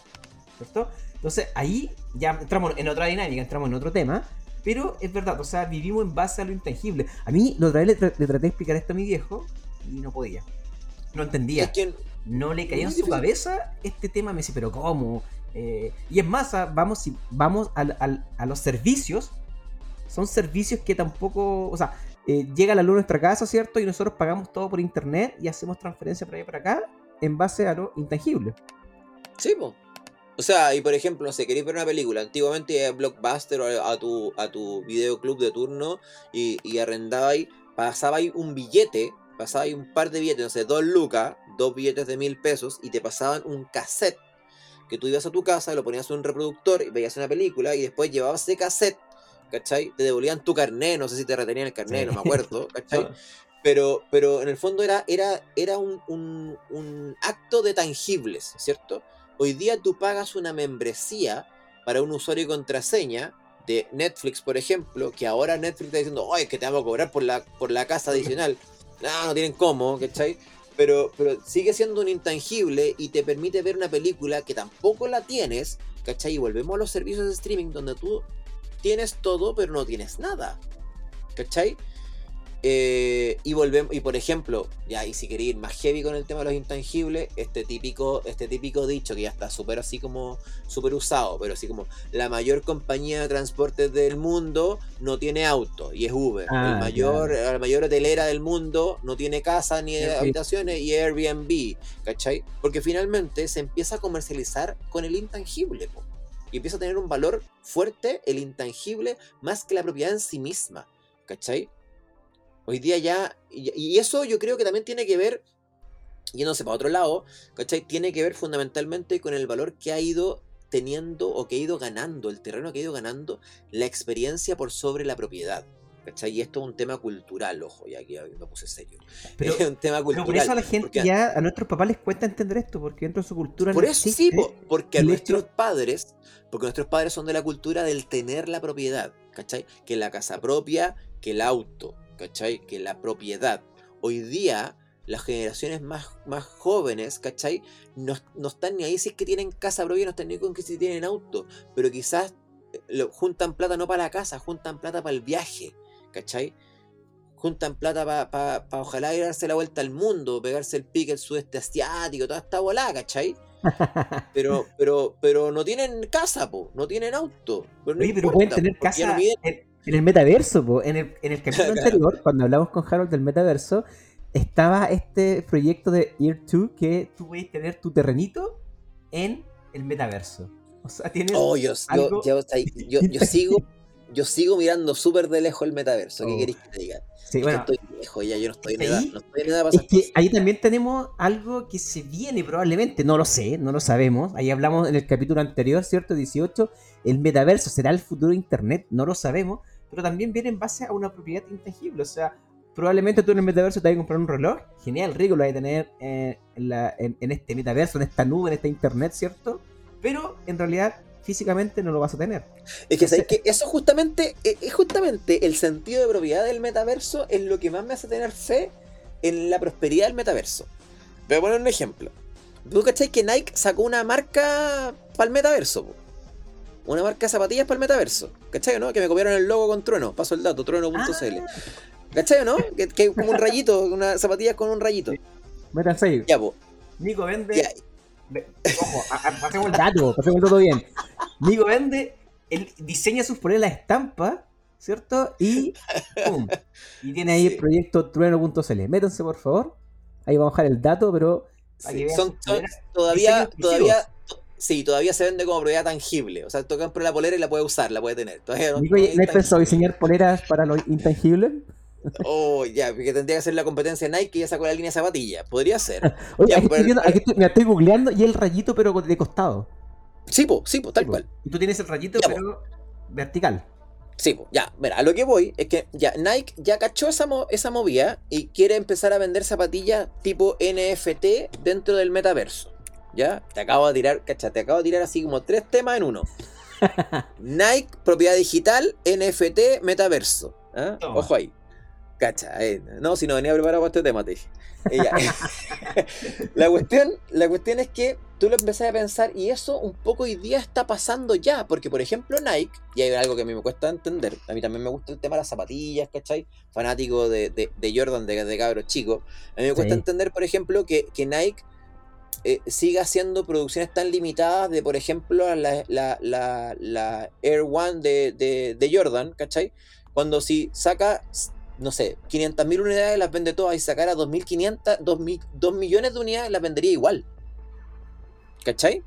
S2: ¿Cierto? Entonces ahí ya entramos en otra dinámica, entramos en otro tema. Pero es verdad, o sea, vivimos en base a lo intangible. A mí la otra vez le, traté de explicar esto a mi viejo y no podía. No entendía. no le caía en su cabeza este tema. Me dice, pero ¿cómo? Eh, y es más, ah, vamos, si vamos a los servicios, son servicios que tampoco, o sea, eh, llega la luz a nuestra casa, ¿cierto? Y nosotros pagamos todo por internet y hacemos transferencia para allá para acá en base a lo intangible.
S3: Sí, po. O sea, y por ejemplo, no sé, queréis ver una película, antiguamente Blockbuster o a tu, a tu videoclub de turno y, y arrendabais, pasabais un billete, pasabais un par de billetes, no sé, dos lucas, dos billetes de mil pesos y te pasaban un cassette que tú ibas a tu casa, lo ponías en un reproductor y veías una película y después llevabas ese cassette ¿cachai? Te devolvían tu carné, no sé si te retenían el carné, no me acuerdo, ¿cachai? Pero, pero en el fondo era, era, era un, un, acto de tangibles, ¿cierto? Hoy día tú pagas una membresía para un usuario y contraseña de Netflix, por ejemplo, que ahora Netflix está diciendo, ay, es que te vamos a cobrar por la, por la casa adicional. No, no tienen cómo, ¿cachai? Pero, pero sigue siendo un intangible y te permite ver una película que tampoco la tienes, ¿cachai? Y volvemos a los servicios de streaming donde tú tienes todo, pero no tienes nada, ¿cachai? Eh, y volvemos, y por ejemplo, ya, y si queréis ir más heavy con el tema de los intangibles, este típico, este típico dicho que ya está súper así como, súper usado, pero así como la mayor compañía de transporte del mundo no tiene auto, y es Uber. el
S2: Ah,
S3: mayor, la mayor hotelera del mundo no tiene casa ni
S2: Airbnb.
S3: habitaciones y Airbnb, ¿cachai? Porque finalmente se empieza a comercializar con el intangible, po. Y empieza a tener un valor fuerte el intangible más que la propiedad en sí misma, ¿cachai? Hoy día ya, y, eso yo creo que también tiene que ver, yéndose para otro lado, ¿cachai? Tiene que ver fundamentalmente con el valor que ha ido teniendo o que ha ido ganando, el terreno que ha ido ganando la experiencia por sobre la propiedad. ¿Cachai? Y esto es un tema cultural, ojo, ya que me puse serio.
S2: Pero-
S3: es un tema
S2: Pero
S3: cultural.
S2: por eso a la gente ya, a nuestros papás les cuesta entender esto, porque dentro de su cultura
S3: Por
S2: no
S3: eso
S2: existe
S3: sí, po, porque a nuestros padres, porque nuestros padres son de la cultura del tener la propiedad, ¿cachai? Que la casa propia, que el auto, ¿cachai? Que la propiedad. Hoy día, las generaciones más, más jóvenes, ¿cachai? No, no están ni ahí si es que tienen casa propia, no están ni con que si tienen auto, pero quizás eh, lo, juntan plata no para la casa, juntan plata para el viaje, ¿cachai? Juntan plata para ojalá ir a darse la vuelta al mundo, pegarse el pique el sudeste asiático, toda esta volada, ¿cachai? Pero, pero, pero no tienen casa, po, no tienen auto. Pero no
S2: Oye, pero
S3: importa,
S2: pueden tener casa
S3: no
S2: en, en el metaverso, po. En el, en el capítulo anterior, cuando hablamos con Harold del metaverso, estaba este proyecto de Year 2 que tú puedes tener tu terrenito en el metaverso. O sea, tienes.
S3: Oh, yo,
S2: algo
S3: yo sigo, yo sigo mirando súper de lejos el metaverso. ¿Qué
S2: Oh.
S3: queréis que te diga?
S2: sí, bueno,
S3: que estoy viejo ya, yo no estoy en
S2: ahí-
S3: edad, no estoy en edad para
S2: Es que
S3: cosas.
S2: ahí también tenemos algo que se viene probablemente, no lo sé, no lo sabemos. Ahí hablamos en el capítulo anterior, ¿cierto? 18, el metaverso será el futuro de Internet, no lo sabemos, pero también viene en base a una propiedad intangible. O sea, probablemente tú en el metaverso te vas a comprar un reloj, genial, rico, lo vas a tener eh, en, la- en- en este metaverso, en esta nube, en esta Internet, ¿cierto? Pero en realidad físicamente no lo vas a tener.
S3: Es que, ¿sabes qué? eso justamente, eh, es justamente el sentido de propiedad del metaverso es lo que más me hace tener fe en la prosperidad del metaverso. Voy a poner un ejemplo. ¿Tú cachai que Nike sacó una marca para el metaverso? po? Una marca de zapatillas para el metaverso. ¿Cachai o no? Que me copiaron el logo con Trueno. Paso el dato, trueno.cl. ¿Cachai o no? Que, que es como un rayito, una zapatilla con un rayito.
S2: Metan seis.
S3: Ya, po.
S2: Nico vende.
S3: Ya.
S2: Ojo, pasemos el dato, pasemos el dato bien. Nico vende, él diseña sus poleras la estampa, ¿cierto? Y ¡pum! Y tiene ahí
S3: Sí.
S2: el proyecto trueno.cl. Métanse, por favor. Ahí vamos a dejar el dato, pero.
S3: Sí, son, todavía, todavía, to- sí, todavía se vende como propiedad tangible. O sea, tú compras la polera y la puedes usar, la puedes tener. Todavía no,
S2: Nico,
S3: no
S2: ¿no
S3: es
S2: has pensado diseñar poleras para lo intangible?
S3: Oh, ya, porque tendría que ser la competencia de Nike que ya sacó la línea de zapatillas. Podría ser.
S2: Oye,
S3: Ya,
S2: aquí,
S3: pero-
S2: estoy viendo, aquí estoy, me estoy googleando y el rayito, pero de costado.
S3: Sí, po, sí, po, tal
S2: Sí, po.
S3: cual.
S2: Y tú tienes el rayito,
S3: Ya, po.
S2: pero vertical.
S3: Sí, po, ya, mira, a lo que voy es que ya Nike ya cachó esa, mo- esa movida y quiere empezar a vender zapatillas tipo NFT dentro del metaverso. ¿Ya? Te acabo de tirar, cacha, te acabo de tirar así como tres temas en uno. Nike, propiedad digital, NFT, metaverso. ¿ah? Ojo ahí. Cacha, eh, no, si no venía preparado para este tema, te dije. La, cuestión, la cuestión es que tú lo empezás a pensar y eso un poco hoy día está pasando ya, porque por ejemplo Nike, y hay algo que a mí me cuesta entender, a mí también me gusta el tema de las zapatillas, ¿cachai? Fanático de, de, de Jordan, de, de cabros chicos, a mí me cuesta entender, por ejemplo, que, que Nike eh, siga haciendo producciones tan limitadas de, por ejemplo, la, la, la, la Air One de, de, de Jordan, ¿cachai? Cuando si saca, no sé, 500.000 unidades las vende todas y sacara 2.500, 2.000 2 millones de unidades las vendería igual. ¿Cachai?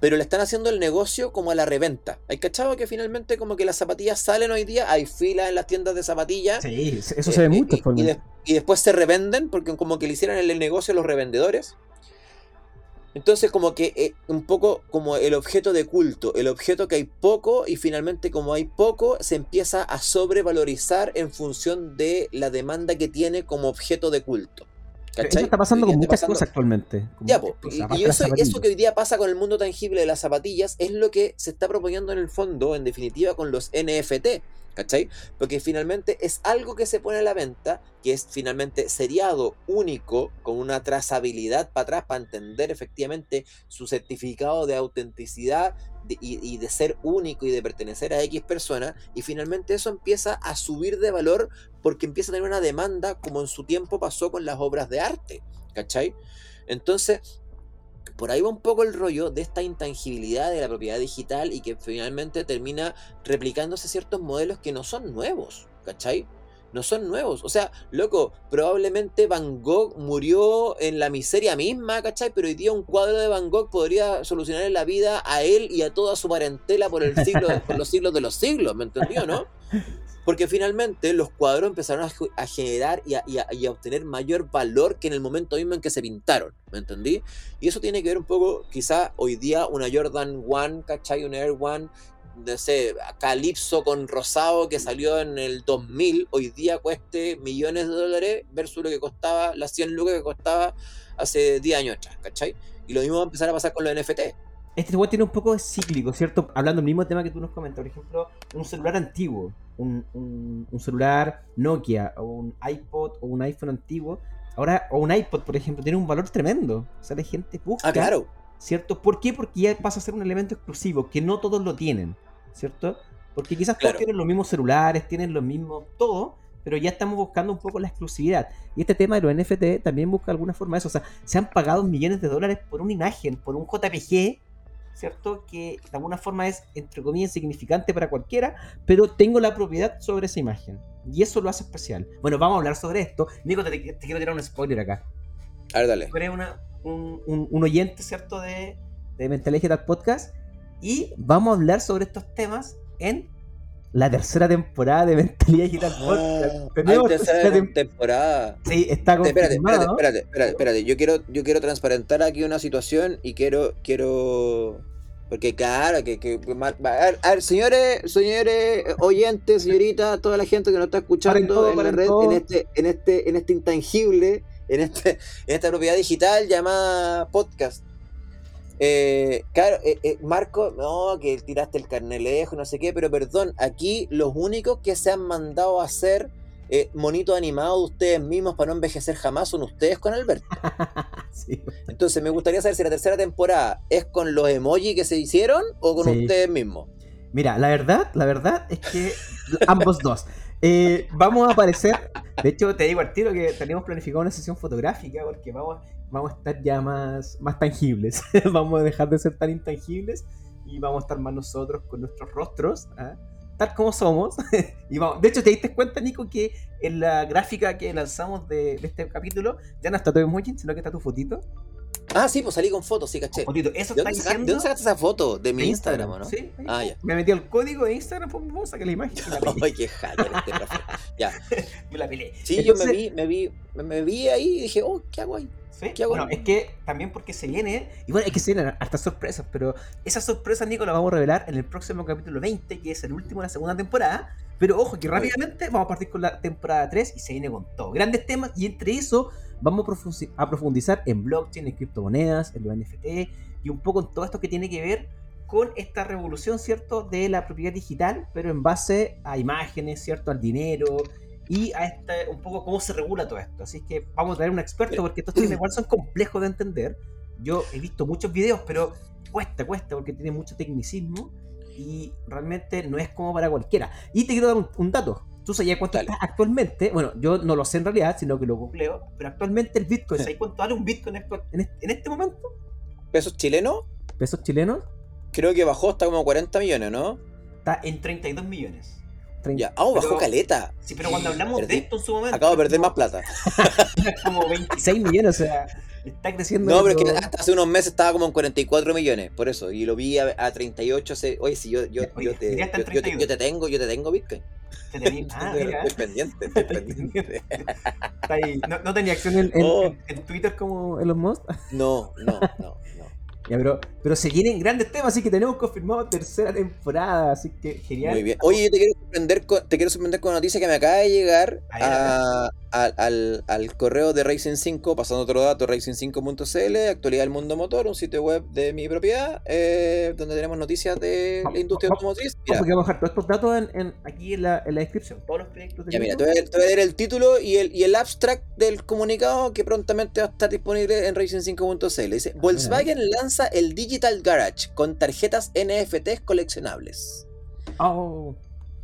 S3: Pero le están haciendo el negocio como a la reventa. ¿Hay cachado que finalmente como que las zapatillas salen hoy día? Hay filas en las tiendas de zapatillas.
S2: Sí, eso
S3: Eh,
S2: se ve
S3: eh,
S2: mucho.
S3: y- de- y después se revenden porque como que le hicieron el negocio a los revendedores. Entonces como que eh, un poco como el objeto de culto, el objeto que hay poco y finalmente como hay poco se empieza a sobrevalorizar en función de la demanda que tiene como objeto de culto.
S2: Eso está pasando con muchas cosas actualmente.
S3: Ya. Y, eso, eso, que hoy día pasa con el mundo tangible de las zapatillas es lo que se está proponiendo en el fondo, en definitiva, con los NFT. ¿Cachai? Porque finalmente es algo que se pone a la venta, que es finalmente seriado, único, con una trazabilidad para atrás para entender efectivamente su certificado de autenticidad y, de ser único y de pertenecer a X persona. Y finalmente eso empieza a subir de valor porque empieza a tener una demanda como en su tiempo pasó con las obras de arte. ¿Cachai? Entonces, por ahí va un poco el rollo de esta intangibilidad de la propiedad digital y que finalmente termina replicándose ciertos modelos que no son nuevos, ¿cachai? No son nuevos. O sea, loco, probablemente Van Gogh murió en la miseria misma, ¿cachai? Pero hoy día un cuadro de Van Gogh podría solucionar la vida a él y a toda su parentela por, el siglo, por los siglos de los siglos, ¿me entendió, no? Porque finalmente los cuadros empezaron a, generar y a, obtener mayor valor que en el momento mismo en que se pintaron, ¿me entendí? Y eso tiene que ver un poco, quizá hoy día una Jordan One, ¿cachai? Una Air One, no sé, Calypso con rosado que salió en el 2000, hoy día cueste millones de dólares versus lo que costaba, las 100 lucas que costaba hace 10 años atrás, ¿cachai? Y lo mismo va a empezar a pasar con los NFT
S2: este juego tiene un poco de cíclico, ¿cierto? Hablando del mismo tema que tú nos comentas, por ejemplo, un celular antiguo, un, celular Nokia, o un iPod, o un iPhone antiguo, ahora, o un iPod, por ejemplo, tiene un valor tremendo. O sea, la gente busca.
S3: Ah, claro.
S2: ¿Cierto? ¿Por qué? Porque ya pasa a ser un elemento exclusivo, que no todos lo tienen, ¿cierto? Porque quizás todos tienen los mismos celulares, tienen los mismos todo, pero ya estamos buscando un poco la exclusividad. Y este tema de los NFT también busca alguna forma de eso. O sea, se han pagado millones de dólares por una imagen, por un JPG ¿cierto? Que de alguna forma es, entre comillas, insignificante para cualquiera, pero tengo la propiedad sobre esa imagen. Y eso lo hace especial. Bueno, vamos a hablar sobre esto. Nico, te, quiero tirar un spoiler acá.
S3: A ver, dale.
S2: Tú eres un, oyente, ¿cierto? De, de Mentalidad Digital Podcast. Y vamos a hablar sobre estos temas en la tercera temporada de Mentalidad Digital
S3: Podcast. Tenemos tercera, temporada.
S2: Sí, está
S3: confirmado. Espérate, espérate, espérate, espérate, Yo quiero, yo quiero transparentar aquí una situación y quiero, quiero porque claro, que, que, a, ver, señores, señores oyentes, señoritas, toda la gente que nos está escuchando en la red, en este, en este, en este intangible, en este, en esta propiedad digital llamada podcast. Eh, claro, eh, eh, Marco, no, que tiraste el carnelejo, no sé qué, pero perdón, aquí los únicos que se han mandado a hacer eh, monitos animados de ustedes mismos para no envejecer jamás son ustedes con Alberto. Entonces me gustaría saber si la tercera temporada es con los emojis que se hicieron o con ustedes mismos.
S2: Mira, la verdad, la verdad es que ambos dos. vamos a aparecer, de hecho te digo al tiro que tenemos planificado una sesión fotográfica porque vamos vamos a estar ya más, más tangibles. vamos a dejar de ser tan intangibles y vamos a estar más nosotros con nuestros rostros, ¿ah? tal como somos. De hecho, ¿te diste cuenta, Nico, que en la gráfica que lanzamos de, este capítulo ya no está tu emoji, sino que está tu fotito?
S3: Ah, sí, pues salí con fotos, sí, caché.
S2: Eso ¿De, dónde
S3: sacaste, ¿De dónde sacaste esa foto? ¿De mi Instagram,
S2: o
S3: no?
S2: Sí. Ah, ya. Me metí al código de Instagram, pues sacar la imagen.
S3: Ay, qué hacker este profe. Ya.
S2: me la pelé.
S3: Sí, yo me vi, me vi, me vi ahí y dije, oh, ¿qué hago ahí?
S2: Bueno, es que también porque se viene, y bueno, es que se vienen hartas sorpresas, pero esas sorpresas, Nico, las vamos a revelar en el próximo capítulo 20, que es el último de la segunda temporada. Pero ojo, que rápidamente vamos a partir con la temporada 3 y se viene con todo. Grandes temas, y entre eso vamos a profundizar en blockchain, en criptomonedas, en los NFT, y un poco en todo esto que tiene que ver con esta revolución, ¿cierto?, de la propiedad digital, pero en base a imágenes, ¿cierto?, al dinero, y a este, un poco cómo se regula todo esto. Así que vamos a traer un experto porque estos temas igual son complejos de entender. Yo he visto muchos videos, pero cuesta, cuesta porque tiene mucho tecnicismo y realmente no es como para cualquiera. Y te quiero dar un, dato. Tú sabes cuánto está actualmente. Bueno, yo no lo sé en realidad, sino que lo googleo. Pero actualmente el Bitcoin, ¿sabes cuánto vale un Bitcoin en este, en este momento?
S3: ¿Pesos chilenos?
S2: ¿Pesos chilenos?
S3: Creo que bajó hasta como 40 millones, ¿no?
S2: Está en 32 millones.
S3: Ya, ah, bajó caleta.
S2: Sí, pero cuando hablamos de esto en su momento.
S3: Acabo de perder más plata.
S2: como 26 millones, o sea, está creciendo.
S3: No, pero es que hasta hace unos meses estaba como en 44 millones, por eso. Y lo vi a, 38. Oye, si yo, yo, yo, te, yo, te, tengo, yo te tengo Bitcoin.
S2: Te tenía, ah,
S3: Estoy pendiente, estoy pendiente.
S2: ¿No, ¿No, tenía acción en, oh. en, Twitter como Elon Musk?
S3: No, no, no
S2: pero, pero se vienen grandes temas, así que tenemos confirmado tercera temporada, así que genial.
S3: Muy bien. Oye, yo te quiero sorprender con, te quiero sorprender con una noticia que me acaba de llegar a, al, al, correo de Racing 5, pasando otro dato, racing5.cl, actualidad del mundo motor, un sitio web de mi propiedad, eh, donde tenemos noticias de la industria automotriz.
S2: Mira. Vamos a dejar todos estos datos en, aquí en la, en la, descripción, todos los proyectos
S3: de Ya, mira, te voy, a, leer el título y el, y el abstract del comunicado que prontamente va a estar disponible en racing5.cl. Dice, ah, Volkswagen lanza el Digital Garage con tarjetas NFTs coleccionables.
S2: Oh.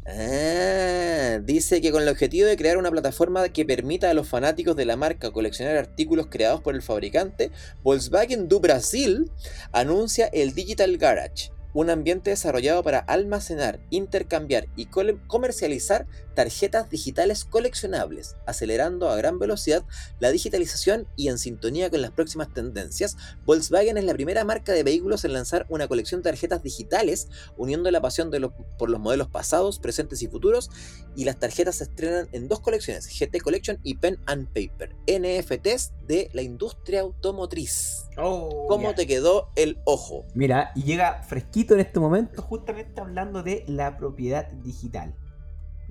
S3: Ah, dice que con el objetivo de crear una plataforma que permita a los fanáticos de la marca coleccionar artículos creados por el fabricante, Volkswagen do Brasil anuncia el Digital Garage, un ambiente desarrollado para almacenar, intercambiar y comercializar tarjetas digitales coleccionables, acelerando a gran velocidad la digitalización y en sintonía con las próximas tendencias, Volkswagen es la primera marca de vehículos en lanzar una colección de tarjetas digitales, uniendo la pasión por los modelos pasados, presentes y futuros, y las tarjetas se estrenan en dos colecciones, GT Collection y Pen and Paper, NFTs de la industria automotriz.
S2: Oh,
S3: ¿Cómo te quedó el ojo?
S2: Mira, y llega fresquito en este momento, justamente hablando de la propiedad digital.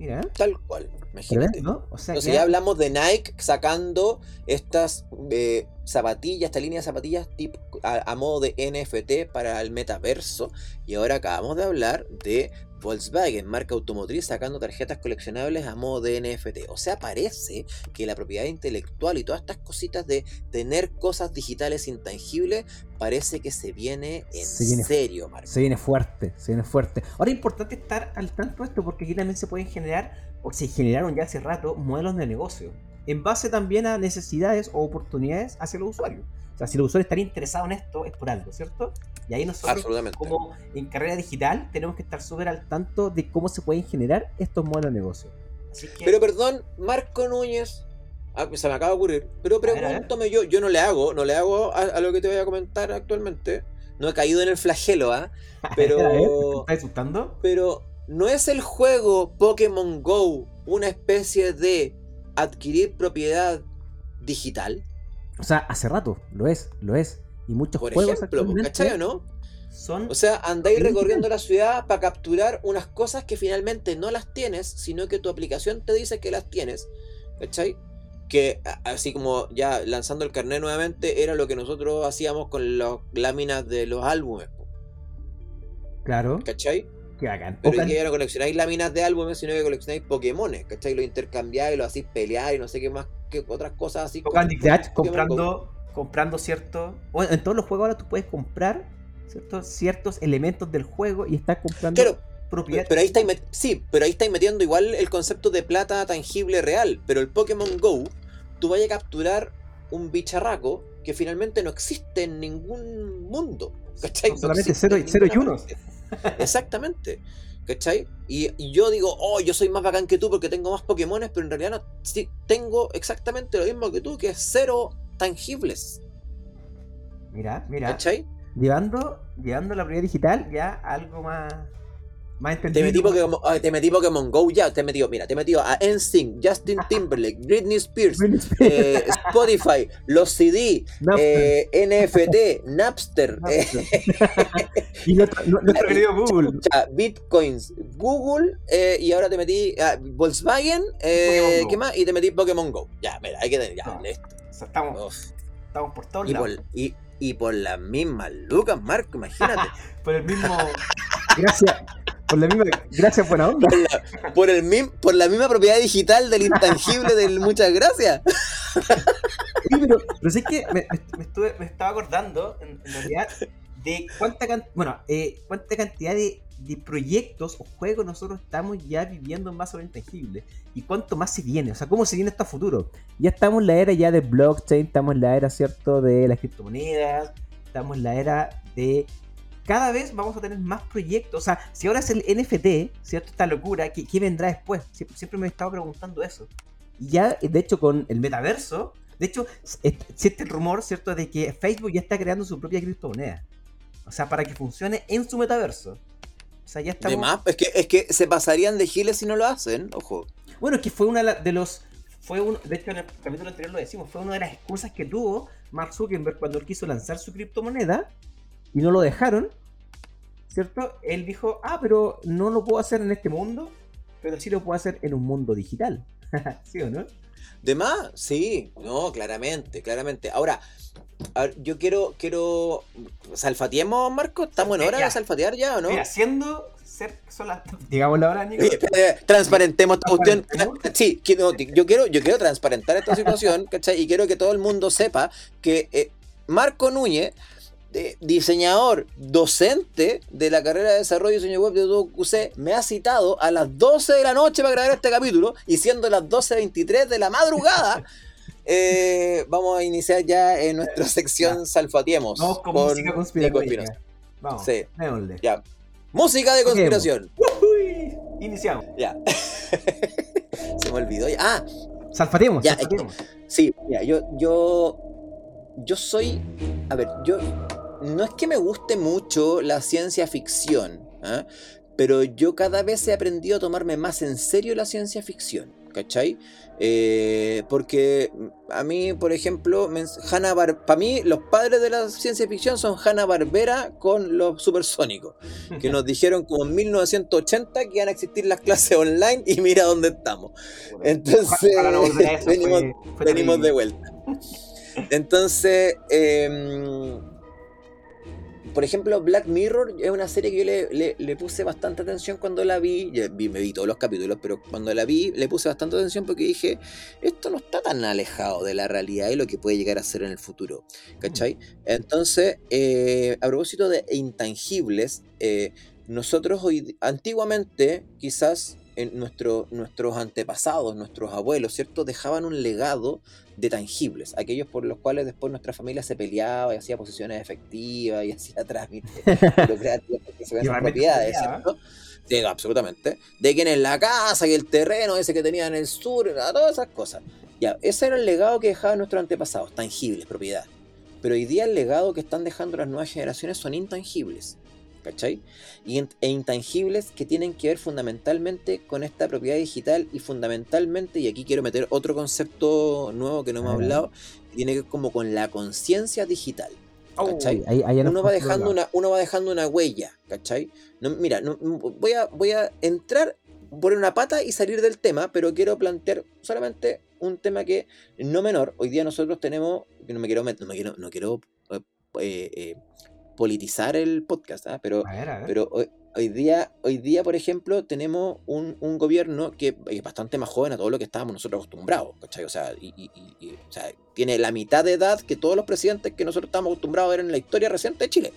S2: Mira.
S3: Tal cual, imagínate. ¿no? O sea, ya hablamos de Nike sacando estas eh, zapatillas, esta línea de zapatillas tipo, a, modo de NFT para el metaverso. Y ahora acabamos de hablar de Volkswagen, marca automotriz, sacando tarjetas coleccionables a modo de NFT. O sea, parece que la propiedad intelectual y todas estas cositas de tener cosas digitales intangibles, parece que se viene en serio, Marco.
S2: Se viene fuerte, se viene fuerte. Ahora es importante estar al tanto de esto porque aquí también se pueden generar, o se generaron ya hace rato, modelos de negocio. En base también a necesidades o oportunidades hacia los usuarios sea, si los usuarios están interesados en esto, es por algo, ¿cierto? Y ahí nosotros, como en carrera digital, tenemos que estar súper al tanto de cómo se pueden generar estos modelos de negocio.
S3: Pero perdón, Marco Núñez, ah, se me acaba de ocurrir, pero pregúntame yo, yo no le hago, no le hago a, lo que te voy a comentar actualmente. No he caído en el flagelo, ¿ah? Pero.
S2: ¿Estás?
S3: Pero, ¿no es el juego Pokémon Go una especie de adquirir propiedad digital?
S2: O sea, hace rato, lo es, lo es. Y muchos
S3: Por
S2: juegos.
S3: Ejemplo, ¿cachai o no? Son o sea, andáis recorriendo la ciudad para capturar unas cosas que finalmente no las tienes, sino que tu aplicación te dice que las tienes. ¿Cachai? Que así como ya lanzando el carnet nuevamente, era lo que nosotros hacíamos con las láminas de los álbumes.
S2: Claro.
S3: ¿Cachai?
S2: Qué bacán.
S3: Pero que ya no coleccionáis láminas de álbumes, sino que coleccionáis Pokémones, ¿cachai? Lo intercambiáis, lo hacéis pelear y no sé qué más, que otras cosas así.
S2: Candy comprando, comprando cierto. Bueno, en todos los juegos ahora tú puedes comprar ciertos, ciertos elementos del juego y estás comprando.
S3: Claro, propiedad. Pero ahí estáis sí, pero ahí estáis metiendo igual el concepto de plata tangible real. Pero el Pokémon Go, tú vayas a capturar un bicharraco que finalmente no existe en ningún mundo. ¿Cachai?
S2: solamente 0 y 1.
S3: Exactamente. ¿Cachai? Y, yo digo, oh, yo soy más bacán que tú porque tengo más Pokémones, pero en realidad no, sí, tengo exactamente lo mismo que tú, que es cero tangibles.
S2: Mira, mira.
S3: ¿Cachai?
S2: Llevando, llevando la propiedad digital ya algo más,
S3: te metí, Pokémon, te metí Pokémon Go ya, te metido, mira, te metido a NSYNC, Justin Timberlake, Britney Spears, eh, Spotify, los CD, eh, NFT, Napster, eh,
S2: y nuestro, querido Google,
S3: Bitcoins, Google, y ahora te metí a Volkswagen, ¿qué más? Y te metí Pokémon Go. Ya, mira, hay que tener, ya, listo.
S2: Estamos, estamos por todos
S3: y
S2: lados.
S3: Por, y, y por las mismas lucas, Marco, imagínate.
S2: por el mismo. Gracias. Por la misma, gracias, buena onda.
S3: Por, el por la misma propiedad digital del intangible del muchas gracias.
S2: pero, pero sé que me, estuve, me, estaba acordando, en, realidad, de cuánta, bueno, eh, cuánta cantidad de, de, proyectos o juegos nosotros estamos ya viviendo más sobre intangible. Y cuánto más se viene, o sea, cómo se viene esto a futuro. Ya estamos en la era ya de blockchain, estamos en la era, ¿cierto?, de las criptomonedas, estamos en la era de cada vez vamos a tener más proyectos. O sea, si ahora es el NFT, ¿cierto? Esta locura, ¿qué, vendrá después? Siempre, me he estado preguntando eso. Y ya, de hecho, con el metaverso, de hecho, existe el rumor, ¿cierto?, de que Facebook ya está creando su propia criptomoneda. O sea, para que funcione en su metaverso. Sea, ya estamos...
S3: Además, es que, es que se pasarían de giles si no lo hacen, ojo.
S2: Bueno, es que fue una de los... Fue uno, de hecho, en el capítulo anterior lo decimos, fue una de las excusas que tuvo Mark Zuckerberg cuando él quiso lanzar su criptomoneda y no lo dejaron, ¿cierto? Él dijo, ah, pero no lo puedo hacer en este mundo, pero sí lo puedo hacer en un mundo digital. ¿Sí o no?
S3: ¿De más? Sí, no, claramente, claramente. Ahora, yo quiero, quiero. ¿Salfateemos, Marco? ¿Estamos en hora de salfatear ya o no?
S2: Mira, haciendo ser son las. Digamos la hora, Nico.
S3: transparentemos esta cuestión. Sí, yo, quiero, yo quiero transparentar esta situación, ¿cachai? Y quiero que todo el mundo sepa que eh, Marco Núñez diseñador docente de la carrera de desarrollo y diseño web de UQC me ha citado a las 12 de la noche para grabar este capítulo y siendo las 12.23 de la madrugada eh, vamos a iniciar ya en nuestra sección Salfatiemos
S2: vamos con, música conspiración vamos,
S3: sí. ya. Música de conspiración.
S2: Iniciamos.
S3: Ya. Se me olvidó ya. Ah.
S2: Salfatiemos,
S3: ya, sí, ya, yo, yo yo soy, a ver, yo no es que me guste mucho la ciencia ficción, ¿ah? pero yo cada vez he aprendido a tomarme más en serio la ciencia ficción, ¿cachai? Eh, porque a mí, por ejemplo, Hanna para mí los padres de la ciencia ficción son Hanna Barbera con los supersónicos, que nos dijeron como en 1980 que iban a existir las clases online y mira dónde estamos. Entonces, venimos de vuelta. Entonces, em, por ejemplo, Black Mirror es una serie que yo le, puse bastante atención cuando la vi. me vi todos los capítulos, pero cuando la vi le puse bastante atención porque dije, esto no está tan alejado de la realidad y lo que puede llegar a ser en el futuro. ¿Cachai? Entonces, eh, a propósito de intangibles, eh, nosotros hoy, antiguamente, quizás en nuestros antepasados, nuestros abuelos, ¿cierto? Dejaban un legado de tangibles, aquellos por los cuales después nuestra familia se peleaba y hacía posiciones efectivas y hacía trámites burocráticos que se propiedades, ¿cierto? Sí, absolutamente. De quién es la casa y el terreno ese que tenía en el sur, todas esas cosas. Ya, ese era el legado que dejaban nuestros antepasados, tangibles, propiedad. Pero hoy día el legado que están dejando las nuevas generaciones son intangibles. ¿Cachai? Y, e intangibles que tienen que ver fundamentalmente con esta propiedad digital y fundamentalmente, y aquí quiero meter otro concepto nuevo que no me ha hablado, tiene que ver como con la conciencia digital. Oh, ¿cachai? uno, va dejando una, uno va dejando una huella, ¿cachai? No, mira, no, voy, a, voy a entrar por una pata y salir del tema, pero quiero plantear solamente un tema que no menor. Hoy día nosotros tenemos, no me quiero, no me quiero, no quiero eh, eh, politizar el podcast, ¿ah? pero, pero hoy, día, hoy día, por ejemplo, tenemos un, gobierno que es bastante más joven a todo lo que estábamos nosotros acostumbrados, ¿cachai? O sea, y, tiene la mitad de edad que todos los presidentes que nosotros estamos acostumbrados a ver en la historia reciente de Chile.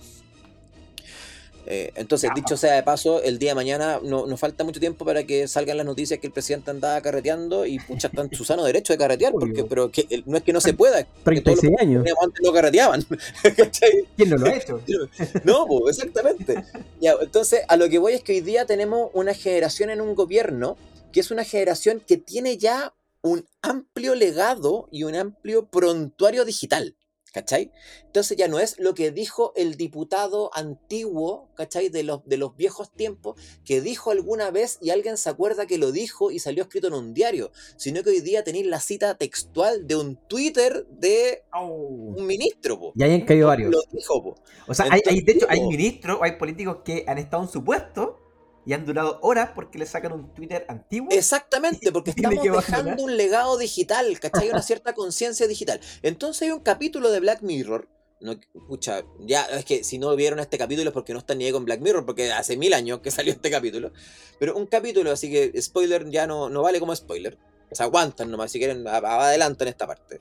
S3: Eh, entonces, dicho sea de paso, el día de mañana no, nos falta mucho tiempo para que salgan las noticias que el presidente andaba carreteando y pucha, está en su sano derecho de carretear, porque, pero que, no es que no se pueda.
S2: 36 años.
S3: Antes no carreteaban.
S2: ¿Quién no lo ha hecho?
S3: no, pues, exactamente. entonces, a lo que voy es que hoy día tenemos una generación en un gobierno que es una generación que tiene ya un amplio legado y un amplio prontuario digital. ¿Cachai? Entonces ya no es lo que dijo el diputado antiguo, ¿cachai? De los, de los viejos tiempos, que dijo alguna vez y alguien se acuerda que lo dijo y salió escrito en un diario, sino que hoy día tenéis la cita textual de un Twitter de un ministro. Po.
S2: Y ahí han caído varios.
S3: Lo dijo,
S2: O sea, hay, de hecho, hay ministros, hay políticos que han estado en su puesto y han durado horas porque le sacan un Twitter antiguo.
S3: Exactamente, porque estamos dejando un legado digital, ¿cachai? Una cierta conciencia digital. Entonces hay un capítulo de Black Mirror. No, escucha, ya es que si no vieron este capítulo es porque no están ni ahí con Black Mirror, porque hace mil años que salió este capítulo. Pero un capítulo, así que spoiler ya no, no vale como spoiler. Se aguantan nomás, si quieren, adelante en esta parte.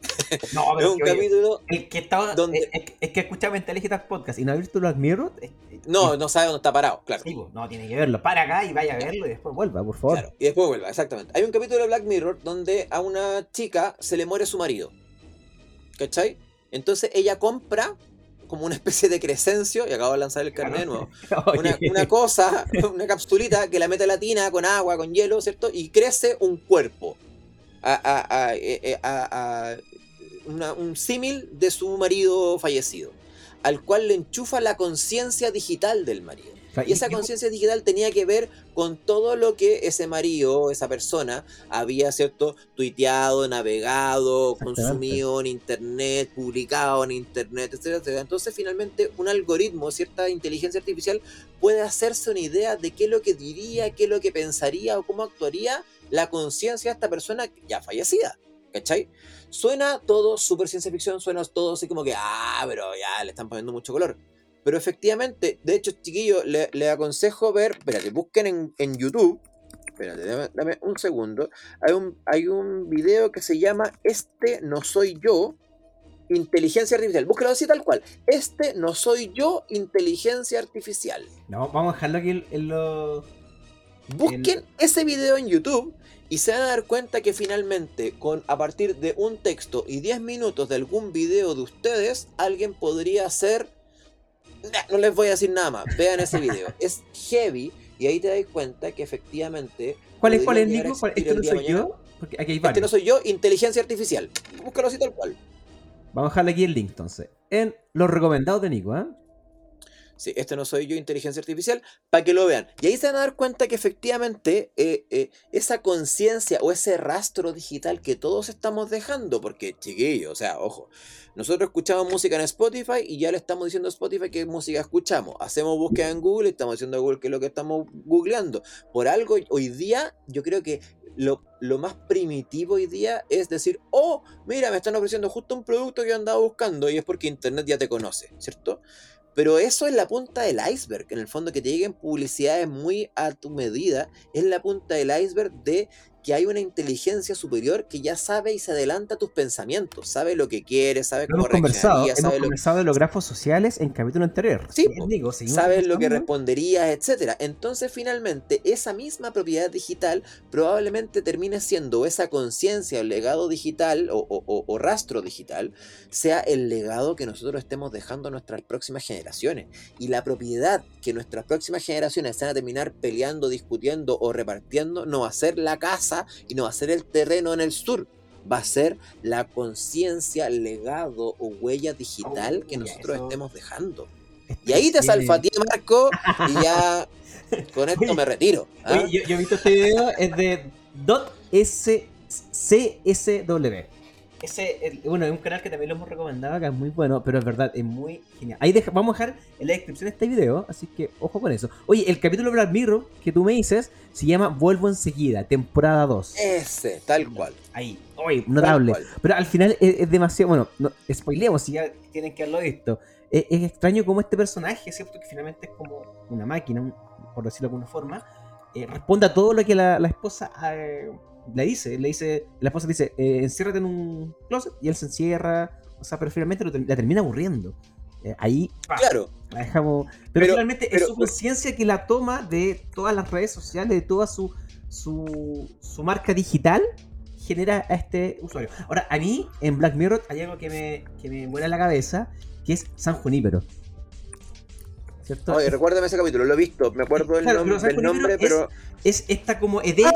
S2: No, pero es un capítulo. El que estaba. Donde... Es, que escucha Mentalidad Podcast y no ha visto Black Mirror.
S3: No, no sabe dónde está parado, claro.
S2: no, tiene que verlo. Para acá y vaya a verlo y después vuelva, por favor. Claro,
S3: y después vuelva, exactamente. Hay un capítulo de Black Mirror donde a una chica se le muere su marido. ¿Cachai? Entonces ella compra como una especie de crescencio, y acabo de lanzar el carnet nuevo, una, cosa, una capsulita que la mete la tina con agua, con hielo, ¿cierto? Y crece un cuerpo. A, a, a, eh, eh, un símil de su marido fallecido al cual le enchufa la conciencia digital del marido. Y esa conciencia digital tenía que ver con todo lo que ese marido, esa persona, había, ¿cierto?, tuiteado, navegado, consumido en internet, publicado en internet, etcétera, Entonces, finalmente, un algoritmo, cierta inteligencia artificial, puede hacerse una idea de qué es lo que diría, qué es lo que pensaría o cómo actuaría la conciencia de esta persona ya fallecida. ¿cachai? Suena todo súper ciencia ficción, suena todo así como que, ah, pero ya le están poniendo mucho color. Pero efectivamente, de hecho, chiquillo, le, le aconsejo ver, espérate, busquen en, en YouTube, espérate, dame, dame un segundo, hay un, hay un video que se llama Este no soy yo, inteligencia artificial. Búsquelo así tal cual. Este no soy yo, inteligencia artificial.
S2: No, vamos a dejarlo aquí en, en los.
S3: Busquen ese video en YouTube y se van a dar cuenta que finalmente, con a partir de un texto y 10 minutos de algún video de ustedes, alguien podría hacer. Nah, No les voy a decir nada más. Vean ese video. es heavy y ahí te das cuenta que efectivamente.
S2: ¿Cuál es, cuál es, Nico? ¿Cuál-
S3: existir
S2: ¿Este no soy
S3: mañana.
S2: yo? Porque aquí hay
S3: Este no soy yo, inteligencia artificial. Búscalo así tal cual.
S2: Vamos a dejarle aquí el link entonces. En los recomendados de Nico, ¿ah?
S3: Sí, este no soy yo, inteligencia artificial, para que lo vean. Y ahí se van a dar cuenta que efectivamente eh, eh, esa conciencia o ese rastro digital que todos estamos dejando, porque chiquillos, o sea, ojo, nosotros escuchamos música en Spotify y ya le estamos diciendo a Spotify qué música escuchamos. Hacemos búsqueda en Google y estamos diciendo a Google qué es lo que estamos googleando. Por algo, hoy día, yo creo que lo, lo más primitivo hoy día es decir, oh, mira, me están ofreciendo justo un producto que yo andaba buscando y es porque Internet ya te conoce, ¿cierto? Pero eso es la punta del iceberg. En el fondo, que te lleguen publicidades muy a tu medida, es la punta del iceberg de que hay una inteligencia superior que ya sabe y se adelanta a tus pensamientos. Sabe lo que quiere, sabe cómo
S2: hemos conversado. Hemos
S3: sabe, lo,
S2: conversado de los grafos sociales en capítulo anterior.
S3: Sí,
S2: seguimos
S3: sabe lo que responderías, etcétera. Entonces, finalmente, esa misma propiedad digital probablemente termine siendo esa conciencia o legado digital o, o- o- o rastro digital, sea el legado que nosotros estemos dejando a nuestras próximas generaciones. Y la propiedad que nuestras próximas generaciones van a terminar peleando, discutiendo o repartiendo no va a ser la casa y no va a ser el terreno en el sur. Va a ser la conciencia, legado o huella digital que
S2: Uy,
S3: nosotros
S2: eso-
S3: estemos dejando. Y ahí te salfateé, Marco, y ya con esto
S2: Oye,
S3: me retiro. ¿ah?
S2: Oye, yo, yo he visto este video, es de .csw. Ese, el- bueno, es un canal que también lo hemos recomendado, que es muy bueno, pero es verdad, es muy genial. Ahí deja- vamos a dejar en la descripción este video, así que ojo con eso. Oye, el capítulo de Black Mirror que tú me dices se llama Vuelvo enseguida, temporada 2.
S3: Ese, tal cual.
S2: Ahí, oye, notable. Pero al final es, es demasiado. Bueno, no, spoileemos si ya tienen que haberlo visto. Es, es extraño como este personaje, ¿cierto? Que finalmente es como una máquina, un- por decirlo de alguna forma. eh, responde a todo lo que la, la esposa eh, le dice. Le dice. La esposa le dice: eh, enciérrate en un closet. Y él se encierra. O sea, pero finalmente ter- la termina aburriendo. Eh, ahí pa,
S3: Claro,
S2: la dejamos. Pero,
S3: Pero-
S2: finalmente es su conciencia que la toma de todas las redes sociales, de toda su, su, su marca digital, genera a este usuario. Ahora, a mí, en Black Mirror, hay algo que me, que me vuela la cabeza, que es San Junípero. ¿Cierto?
S3: oye, recuérdame ese capítulo, lo he visto, me acuerdo del,
S2: Claro,
S3: nom- del nombre, pero.
S2: es esta como Edén,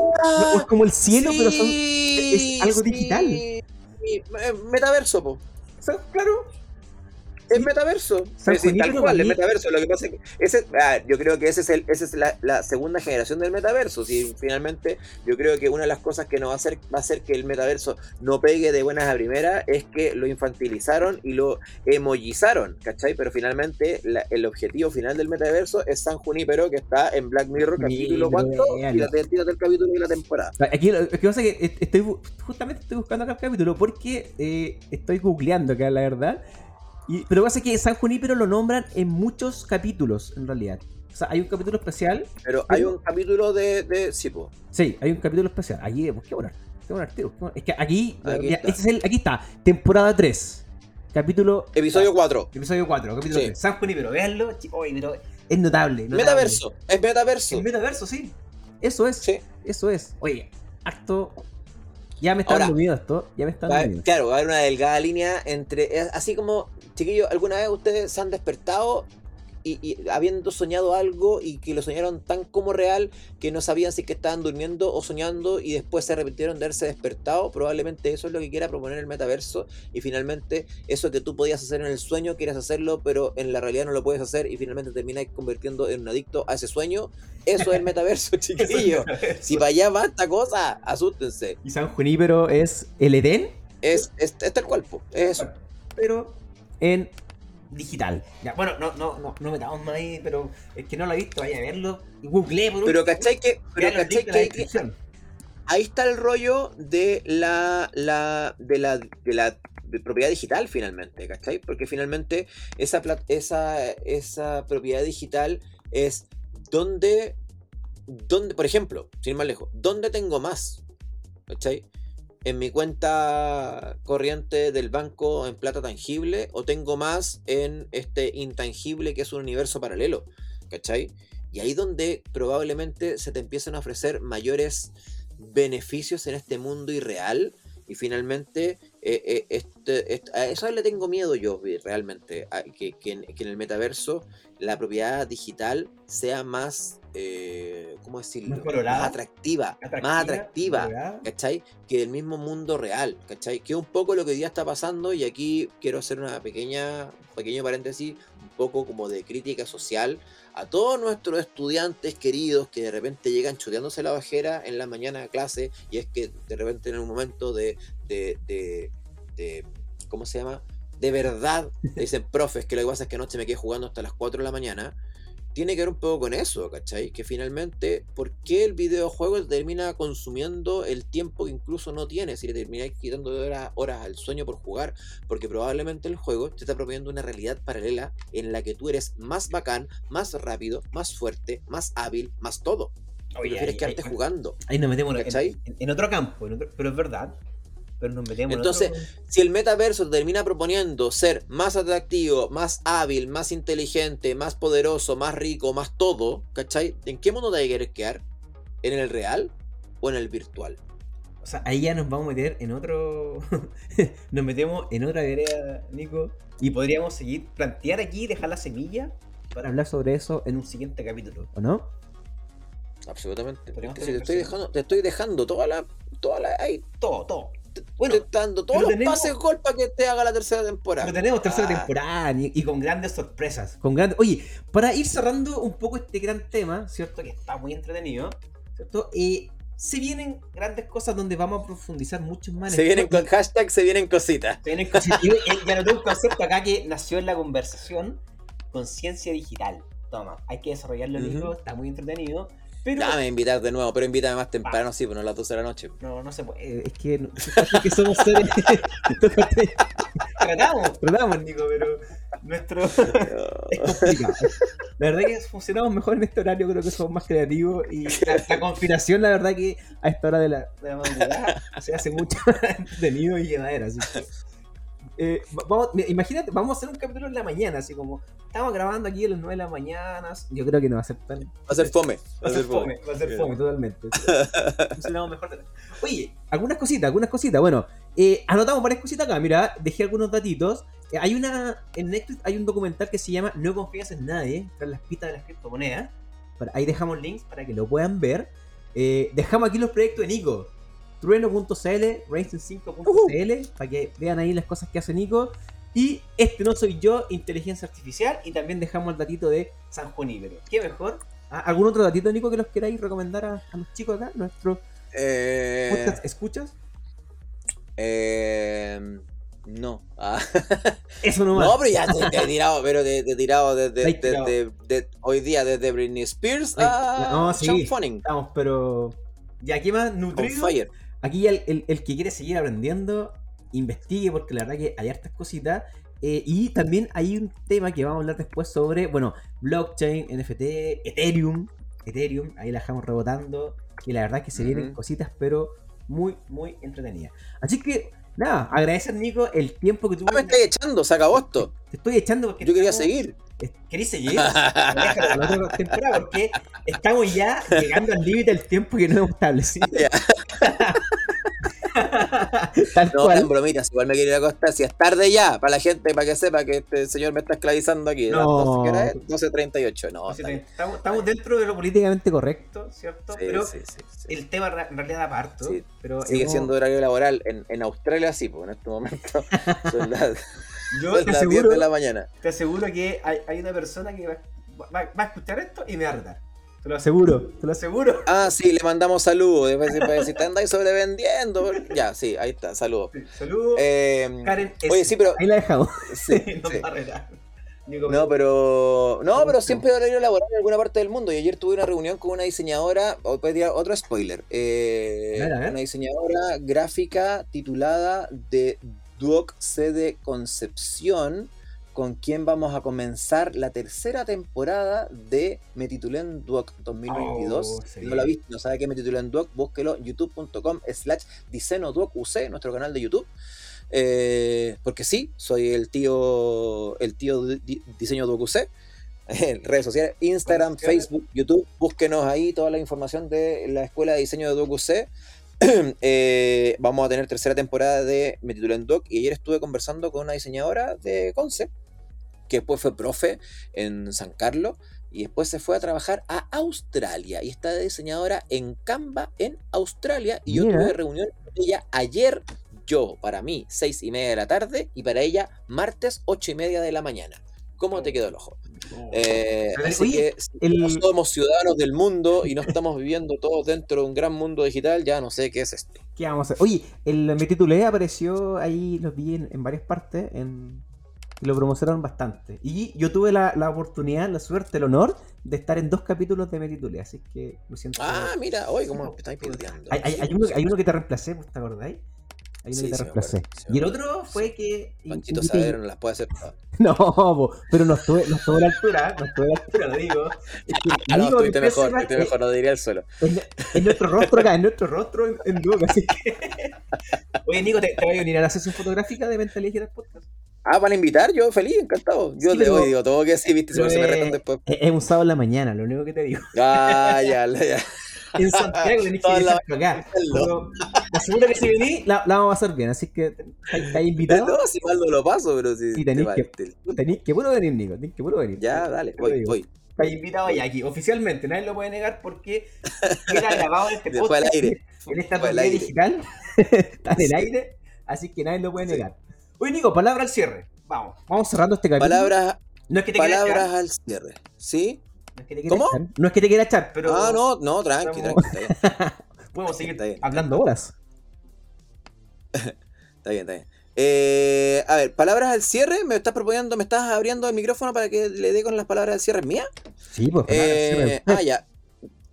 S2: o es como el cielo, pero son. es algo digital.
S3: sí, eh, Metaverso, po.
S2: son- claro.
S3: Es metaverso.
S2: San
S3: Sí, tal cual, es metaverso. Lo que pasa es que ese, ah, yo creo que ese es, el, ese es la, la segunda generación del metaverso. Si finalmente yo creo que una de las cosas que no va a hacer va a hacer que el metaverso no pegue de buenas a primeras es que lo infantilizaron y lo emojizaron, ¿cachai? Pero finalmente la- el objetivo final del metaverso es San Junípero que está en Black Mirror capítulo
S2: Mira,
S3: cuánto y
S2: véalo.
S3: la tira del capítulo y la temporada.
S2: Aquí lo que pasa es que est- estoy justamente estoy buscando acá el capítulo porque eh, estoy googleando acá la verdad. Y, pero pasa que San Junípero lo nombran en muchos capítulos en realidad. O sea, hay un capítulo especial.
S3: Pero hay un capítulo de, de sí,
S2: hay un capítulo especial. Aquí, pues, ¿qué poner? ¿Qué poner, tío? Es que aquí,
S3: Aquí
S2: ya,
S3: está.
S2: este es el- aquí está, temporada 3. Capítulo.
S3: episodio 4.
S2: Episodio 4, capítulo
S3: Sí.
S2: 3. San Junípero, véanlo. oye, pero es notable. notable.
S3: Metaverso, es metaverso.
S2: El metaverso, sí. Eso es.
S3: Sí.
S2: Eso es. Oye, acto. Ya me está
S3: Ahora,
S2: dando miedo esto. Ya me está dando miedo.
S3: claro, va a haber una delgada línea entre. Así como, chiquillos, ¿alguna vez ustedes se han despertado y, y habiendo soñado algo y que lo soñaron tan como real que no sabían si que estaban durmiendo o soñando y después se arrepintieron de haberse despertado? Probablemente eso es lo que quiera proponer el metaverso y finalmente eso que tú podías hacer en el sueño, quieres hacerlo, pero en la realidad no lo puedes hacer y finalmente terminas convirtiendo en un adicto a ese sueño. Eso es el metaverso, chiquillos. Si para allá va esta cosa, asústense.
S2: Y San Junípero es el Edén,
S3: Es, es, es tal cual, po. Es eso.
S2: pero en digital. Ya, bueno, no, no, no, no metamos más ahí, pero es que no lo he visto, vaya a verlo. Y googleé por
S3: Pero cachai que, pero cachai que ahí está el rollo de la, la, de la, de la propiedad digital finalmente, ¿cachai? Porque finalmente esa, esa, esa propiedad digital es donde, donde, por ejemplo, sin ir más lejos, ¿dónde tengo más? ¿Cachai? ¿En mi cuenta corriente del banco en plata tangible o tengo más en este intangible que es un universo paralelo? ¿Cachai? Y ahí donde probablemente se te empiezan a ofrecer mayores beneficios en este mundo irreal y finalmente eh, eh, este, a eso le tengo miedo yo realmente, que, en, el metaverso la propiedad digital sea más, eh, ¿cómo decirlo? Más, atractiva, más atractiva, ¿cachai? Que el mismo mundo real, ¿cachai? Que es un poco lo que hoy día está pasando y aquí quiero hacer una pequeña, un pequeño paréntesis, un poco como de crítica social a todos nuestros estudiantes queridos que de repente llegan chuteándose la bajera en la mañana de clase y es que de repente en un momento de, de, de, ¿cómo se llama? De verdad, dicen profes que lo que pasa es que anoche me quedé jugando hasta las 4 de la mañana tiene que ver un poco con eso, ¿cachai? Que finalmente, ¿por qué el videojuego termina consumiendo el tiempo que incluso no tiene? Si le termináis quitando horas, horas al sueño por jugar, porque probablemente el juego te está proponiendo una realidad paralela en la que tú eres más bacán, más rápido, más fuerte, más hábil, más todo. Oye, prefieres quedarte jugando.
S2: Ahí nos metemos en, en, otro campo, pero es verdad.
S3: Entonces, si el metaverso termina proponiendo ser más atractivo, más hábil, más inteligente, más poderoso, más rico, más todo, ¿cachai? ¿En qué mundo te hay que quedar? ¿En el real o en el virtual?
S2: O sea, ahí ya nos vamos a meter en otro. nos metemos en otra vereda, Nico. Y podríamos seguir, plantear aquí, dejar la semilla para hablar sobre eso en un siguiente capítulo, ¿o no?
S3: Absolutamente. te, estoy dejando, te estoy dejando toda la. Toda la. Ahí, todo, todo bueno, dando todos los pases gol para que te haga la tercera temporada.
S2: Pero tenemos tercera ah. temporada y, con grandes sorpresas. Con grandes... Oye, para ir cerrando un poco este gran tema, ¿cierto? Que está muy entretenido, ¿cierto? Eh, se vienen grandes cosas donde vamos a profundizar mucho más.
S3: Se vienen con hashtag, se vienen cositas. Se vienen cositas.
S2: y ya no tengo un concepto acá que nació en la conversación, conciencia digital. Toma, hay que desarrollarlo en uh está muy entretenido.
S3: Pero... Dame invitar de nuevo, pero invítame más temprano, sí, pero no a las 12 de la noche.
S2: No, no se puede. Es que, es que somos seres. tratamos, tratamos, Nico, pero nuestro. es complicado. La verdad que funcionamos mejor en este horario, creo que somos más creativos. Y la, conspiración, la verdad que a esta hora de la, de la madrugada se hace mucho entretenido y llevadera. Así que eh, vamos, imagínate, vamos a hacer un capítulo en la mañana, así como estamos grabando aquí a las 9 de la mañana. Yo creo que no va a ser tan. Va
S3: a ser fome.
S2: Va a ser fome. Va a ser fome, totalmente. mejor. Oye, algunas cositas, algunas cositas. Bueno, eh, anotamos varias cositas acá. Mira, dejé algunos datitos. Eh, hay una. En Netflix hay un documental que se llama No confías en nadie, tras las pistas de las criptomonedas. Ahí dejamos links para que lo puedan ver. dejamos aquí los proyectos de Nico trueno.cl, racing5.cl, para que vean ahí las cosas que hace Nico. Y este no soy yo, inteligencia artificial. Y también dejamos el datito de San Juan Ibero. ¿Qué mejor? ¿Ah, ¿Algún otro datito, Nico, que los queráis recomendar a, los chicos acá? ¿Nuestro
S3: eh...
S2: escuchas?
S3: Eh... No. Ah.
S2: Eso no
S3: No, pero ya te, he tirado, pero te, he tirado desde, hoy día, desde Britney Spears a no, sí,
S2: Estamos, pero. ¿Y aquí más nutrido? Aquí el, el, que quiere seguir aprendiendo, investigue porque la verdad que hay hartas cositas. Eh, y también hay un tema que vamos a hablar después sobre, bueno, blockchain, NFT, Ethereum. Ethereum, ahí la dejamos rebotando. Y la verdad que se vienen cositas, pero muy, muy entretenidas. Así que, nada, agradecer, Nico, el tiempo que tuve.
S3: Ah, me estoy echando, se acabó esto.
S2: Te estoy echando porque.
S3: Yo quería seguir.
S2: ¿Queréis seguir? Déjalo la otra temporada porque estamos ya llegando al límite del tiempo que no hemos establecido.
S3: no, cual. bromitas, igual me quiero ir a acostar. Si es tarde ya, para la gente, para que sepa que este señor me está esclavizando aquí.
S2: No.
S3: 12.38, no.
S2: estamos, dentro de lo políticamente correcto, ¿cierto? pero el tema en realidad da parto. Pero
S3: Sigue siendo horario laboral. En, en Australia sí, pues en este momento son las,
S2: Yo te aseguro, de la mañana. Te aseguro que hay, hay una persona que va, va, a escuchar esto y me va a retar. Te lo aseguro, te lo aseguro.
S3: Ah, sí, le mandamos saludos. Después decir, te andáis sobrevendiendo. Ya, sí, ahí está, saludos.
S2: saludos.
S3: Eh, Karen, oye, sí, pero.
S2: Ahí la dejamos. Sí, no sí.
S3: No, pero. No, pero siempre horario laboral en alguna parte del mundo. Y ayer tuve una reunión con una diseñadora. Otro spoiler. Eh, una diseñadora gráfica titulada de Duoc Sede Concepción. Con quien vamos a comenzar la tercera temporada de Me titulé en Duoc 2022. no la viste, no sabe qué Me titulé en Duoc, búsquelo youtube.com slash Duoc UC, nuestro canal de YouTube. Eh, porque sí, soy el tío, el tío de diseño de UC. En redes sociales, Instagram, Facebook, YouTube, búsquenos ahí toda la información de la escuela de diseño de DocuC. eh, vamos a tener tercera temporada de Me titulé en Doc y ayer estuve conversando con una diseñadora de Concept, que después fue profe en San Carlos y después se fue a trabajar a Australia y está diseñadora en Canva en Australia y yo tuve reunión con ella ayer yo, para mí, seis y media de la tarde y para ella, martes, ocho y media de la mañana. ¿Cómo te quedó el ojo? Eh, así que somos ciudadanos del mundo y no estamos viviendo todos dentro de un gran mundo digital, ya no sé qué es esto.
S2: ¿Qué vamos a hacer? Oye, el Me titulé apareció ahí, los vi en, varias partes en, y lo promocionaron bastante. Y yo tuve la, la, oportunidad, la suerte, el honor de estar en dos capítulos de Me titulé, así que
S3: me siento... Ah, mira, oye, cómo estáis
S2: piloteando. Hay, hay, uno, hay, uno, que te reemplacé, ¿te acordáis? Y el otro fue que.
S3: Panchito Saavedra no las puede hacer
S2: No, pero no estuve, no estuve a la altura, no estuve a la altura, lo digo.
S3: Es que, ah, no, estuviste mejor, estuviste mejor, lo diría el suelo.
S2: En, nuestro rostro acá, en nuestro rostro en, en así que. Oye, Nico, ¿te, te voy a unir a la sesión fotográfica de Mentalidad Digital Podcast?
S3: Ah, para invitar, yo feliz, encantado. Yo sí, te voy, digo, todo que sí, viste, si se me retan después.
S2: Es un sábado en la mañana, lo único que te digo.
S3: Ah, ya, ya
S2: en Santiago tenéis que venir acá. aseguro que si venís, la, la, vamos a pasar bien, así que estáis invitado.
S3: No, si mal no lo paso, pero si.
S2: Sí, tenéis que, tenéis que puro venir, Nico, tenéis que puro venir.
S3: Ya, dale, voy, voy.
S2: Estáis invitado ya aquí, oficialmente, nadie lo puede negar porque queda grabado en este podcast. Al aire. En esta pantalla digital, está en el aire, así que nadie lo puede negar. Oye, Nico, palabra al cierre. Vamos, vamos cerrando este capítulo.
S3: Palabras, no es que te palabras al cierre. ¿Sí?
S2: ¿Cómo? No es que te quiera echar, pero.
S3: Ah, no, no, tranqui, tranqui.
S2: Podemos seguir hablando horas.
S3: está bien, está bien. Eh, a ver, palabras al cierre. ¿Me estás proponiendo, me estás abriendo el micrófono para que le dé con las palabras al cierre mía?
S2: Sí, pues.
S3: Eh, ah, ya.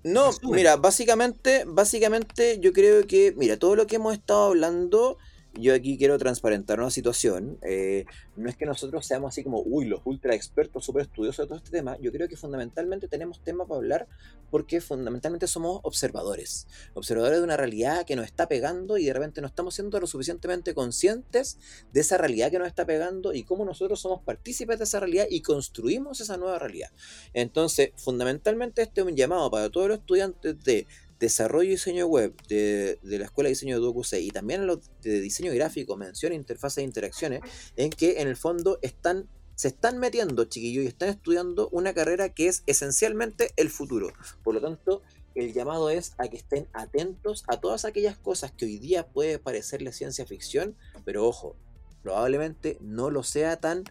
S3: No, mira, básicamente, básicamente yo creo que, mira, todo lo que hemos estado hablando yo aquí quiero transparentar una situación. Eh, no es que nosotros seamos así como, uy, los ultra expertos, súper estudiosos de todo este tema. Yo creo que fundamentalmente tenemos tema para hablar porque fundamentalmente somos observadores. Observadores de una realidad que nos está pegando y de repente no estamos siendo lo suficientemente conscientes de esa realidad que nos está pegando y cómo nosotros somos partícipes de esa realidad y construimos esa nueva realidad. Entonces, fundamentalmente este es un llamado para todos los estudiantes de desarrollo y diseño web de, la Escuela de Diseño de UQC y también los de diseño gráfico, mención interfaces e interacciones, en que en el fondo están se están metiendo, chiquillos, y están estudiando una carrera que es esencialmente el futuro. Por lo tanto, el llamado es a que estén atentos a todas aquellas cosas que hoy día puede parecerle ciencia ficción, pero ojo, probablemente no lo sea tan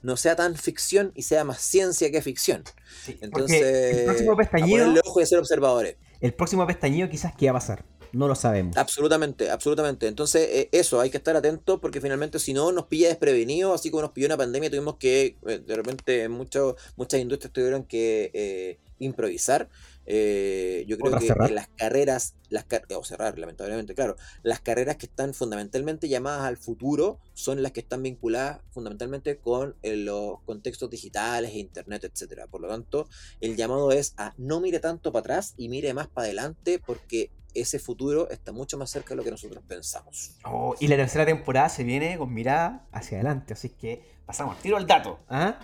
S3: no sea tan ficción y sea más ciencia que ficción. Entonces, el próximo pestañido, ojo y ser observadores
S2: el próximo pestañido quizás qué va a pasar. No lo sabemos.
S3: Absolutamente, absolutamente. Entonces, eh, eso, hay que estar atentos porque finalmente si no nos pilla desprevenido, así como nos pilló una pandemia, tuvimos que, eh, de repente, muchas industrias tuvieron que eh, improvisar. Eh, yo creo que las carreras, las o cerrar, lamentablemente, claro, las carreras que están fundamentalmente llamadas al futuro son las que están vinculadas fundamentalmente con eh, los contextos digitales, internet, etcétera. Por lo tanto, el llamado es a no mire tanto para atrás y mire más para adelante porque ese futuro está mucho más cerca de lo que nosotros pensamos.
S2: Oh, y la tercera temporada se viene con mirada hacia adelante, así que pasamos, tiro el dato. ¿ah?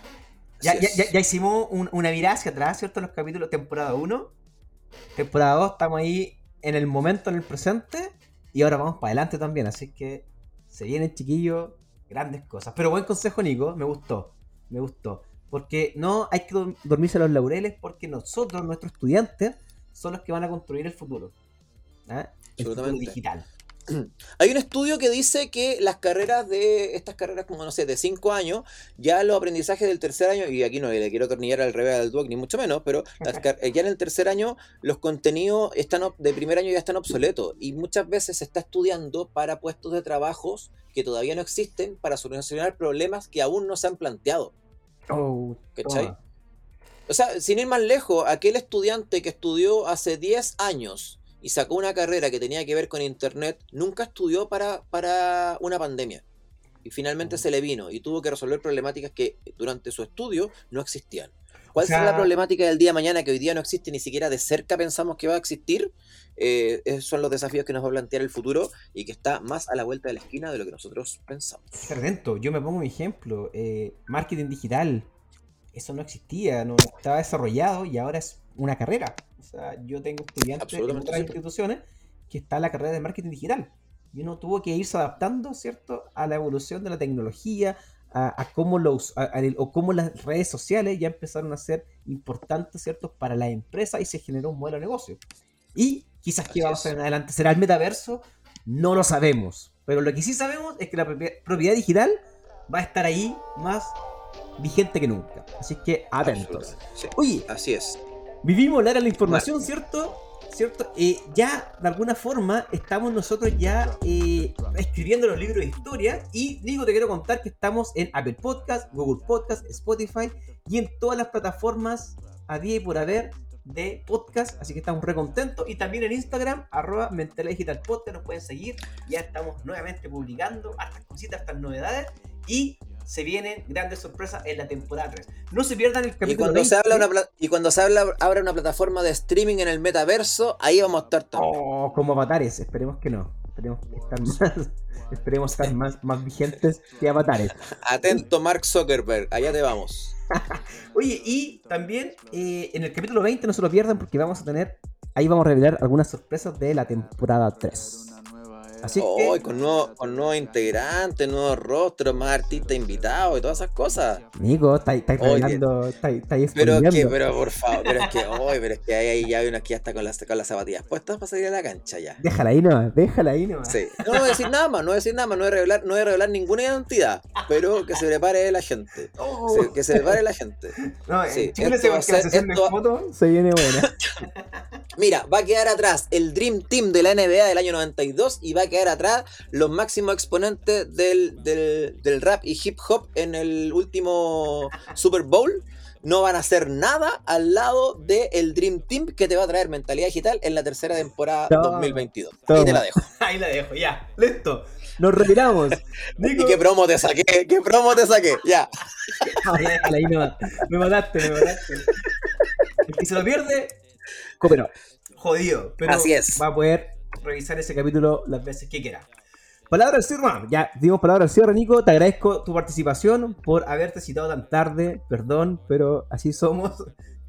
S2: Ya, hicimos una mirada hacia atrás, ¿cierto? Los capítulos temporada 1. Temporada 2 estamos ahí en el momento, en el presente. Y ahora vamos para adelante también. Así que se vienen, chiquillos, grandes cosas. Pero buen consejo, Nico. Me gustó. Me gustó. Porque no hay que dormirse a los laureles porque nosotros, nuestros estudiantes, son los que van a construir el futuro. ¿eh? El futuro digital.
S3: Hay un estudio que dice que las carreras de estas carreras, como no sé, de 5 años, ya los aprendizajes del tercer año, y aquí no le quiero tornillar al revés al DUOC ni mucho menos, pero ya en el tercer año los contenidos están de primer año ya están obsoletos y muchas veces se está estudiando para puestos de trabajos que todavía no existen para solucionar problemas que aún no se han planteado.
S2: Oh,
S3: ¿Cachai?
S2: toma.
S3: O sea, sin ir más lejos, aquel estudiante que estudió hace 10 años y sacó una carrera que tenía que ver con internet, nunca estudió para, para una pandemia. Y finalmente se le vino y tuvo que resolver problemáticas que durante su estudio no existían. ¿Cuál
S2: O sea-
S3: será la problemática del día de mañana que hoy día no existe ni siquiera de cerca pensamos que va a existir? Eh, esos son los desafíos que nos va a plantear el futuro y que está más a la vuelta de la esquina de lo que nosotros pensamos.
S2: Perfecto, yo me pongo mi ejemplo. eh, marketing digital, eso no existía, no estaba desarrollado y ahora es una carrera. O sea, yo tengo estudiantes en otras
S3: cierto.
S2: instituciones que está la carrera de marketing digital. Y uno tuvo que irse adaptando, ¿cierto?, a la evolución de la tecnología, a, a cómo los, a- a el- o cómo las redes sociales ya empezaron a ser importantes, ¿cierto?, para la empresa y se generó un modelo de negocio. Y quizás que vamos en adelante será el metaverso, no lo sabemos. Pero lo que sí sabemos es que la propiedad digital va a estar ahí más vigente que nunca. Así que atentos.
S3: Sí.
S2: Oye,
S3: Así es.
S2: Vivimos la era de la información, ¿cierto? ¿Cierto? Eh, ya, de alguna forma, estamos nosotros ya eh, escribiendo los libros de historia. Y digo, te quiero contar que estamos en Apple Podcast, Google Podcast, Spotify y en todas las plataformas a día y por haber de podcast. Así que estamos re contentos. Y también en Instagram, arroba Mentalidad Digital Podcast, nos pueden seguir. Ya estamos nuevamente publicando estas cositas, estas novedades. Y se vienen grandes sorpresas en la temporada 3. No se pierdan el
S3: Y
S2: capítulo
S3: cuando, se
S2: 20.
S3: habla una y cuando se habla, abra una plataforma de streaming en el metaverso, ahí vamos a estar también.
S2: Oh, como avatares, esperemos que no. Esperemos que estar más, esperemos estar más, más vigentes que avatares.
S3: Atento, Mark Zuckerberg, allá te vamos.
S2: Oye, y también eh, en el capítulo 20 no se lo pierdan porque vamos a tener, ahí vamos a revelar algunas sorpresas de la temporada 3. Así que,
S3: con nuevos con nuevos integrantes, nuevos rostros, más artistas invitados y todas esas cosas.
S2: Nico, estáis revelando, estáis
S3: Pero es que, pero por favor, pero es que hoy, pero es que ahí, ahí ya hay unas que ya está con las, con las zapatillas puestas para salir a la cancha ya.
S2: Déjala ahí nomás, déjala ahí nomás.
S3: Sí. No voy a decir nada más, no voy a decir nada más, no voy a revelar, no voy a revelar ninguna identidad, pero que se prepare la gente.
S2: Oh.
S3: Que se prepare la gente.
S2: No,
S3: Sí,
S2: Chile se
S3: va a
S2: de
S3: esto
S2: fotos se viene buena.
S3: Mira, va a quedar atrás el Dream Team de la NBA del año 92 y va a quedar atrás los máximos exponentes del, del- del rap y hip hop en el último Super Bowl. No van a hacer nada al lado del Dream Team que te va a traer mentalidad digital en la tercera temporada
S2: Toma,
S3: 2022.
S2: toma.
S3: Ahí te la dejo.
S2: ahí la dejo, ya, listo. Nos retiramos. Nico,
S3: ¿Y qué promo te saqué? ¿Qué promo te saqué? Ya.
S2: Ah, ahí. Me mataste, me mataste. El que se lo pierde, cooperó. Jodido. Pero
S3: Así es.
S2: va a poder revisar ese capítulo las veces que quiera. Palabra al cierre, ya dimos palabra al cierre, Nico. Te agradezco tu participación por haberte citado tan tarde. Perdón, pero así somos.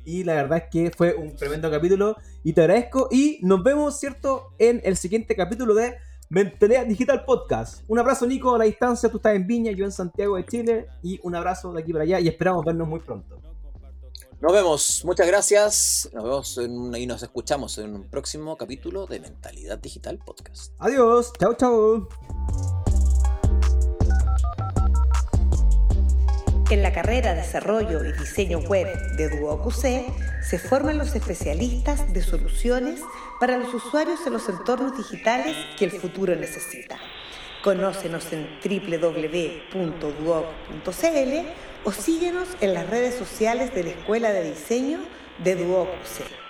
S2: Y la verdad es que fue un tremendo capítulo. Y te agradezco. Y nos vemos, ¿cierto? En el siguiente capítulo de Mentalidad Digital Podcast. Un abrazo, Nico, a la distancia. Tú estás en Viña, yo en Santiago de Chile. Y un abrazo de aquí para allá. Y esperamos vernos muy pronto.
S3: Nos vemos. Muchas gracias. Nos vemos en y nos escuchamos en un próximo capítulo de Mentalidad Digital Podcast.
S2: Adiós. Chao, chao.
S4: En la carrera Desarrollo y Diseño Web de DuoQC se forman los especialistas de soluciones para los usuarios en los entornos digitales que el futuro necesita. Conócenos en www.duoc.cl o síguenos en las redes sociales de la Escuela de Diseño de DuoQC.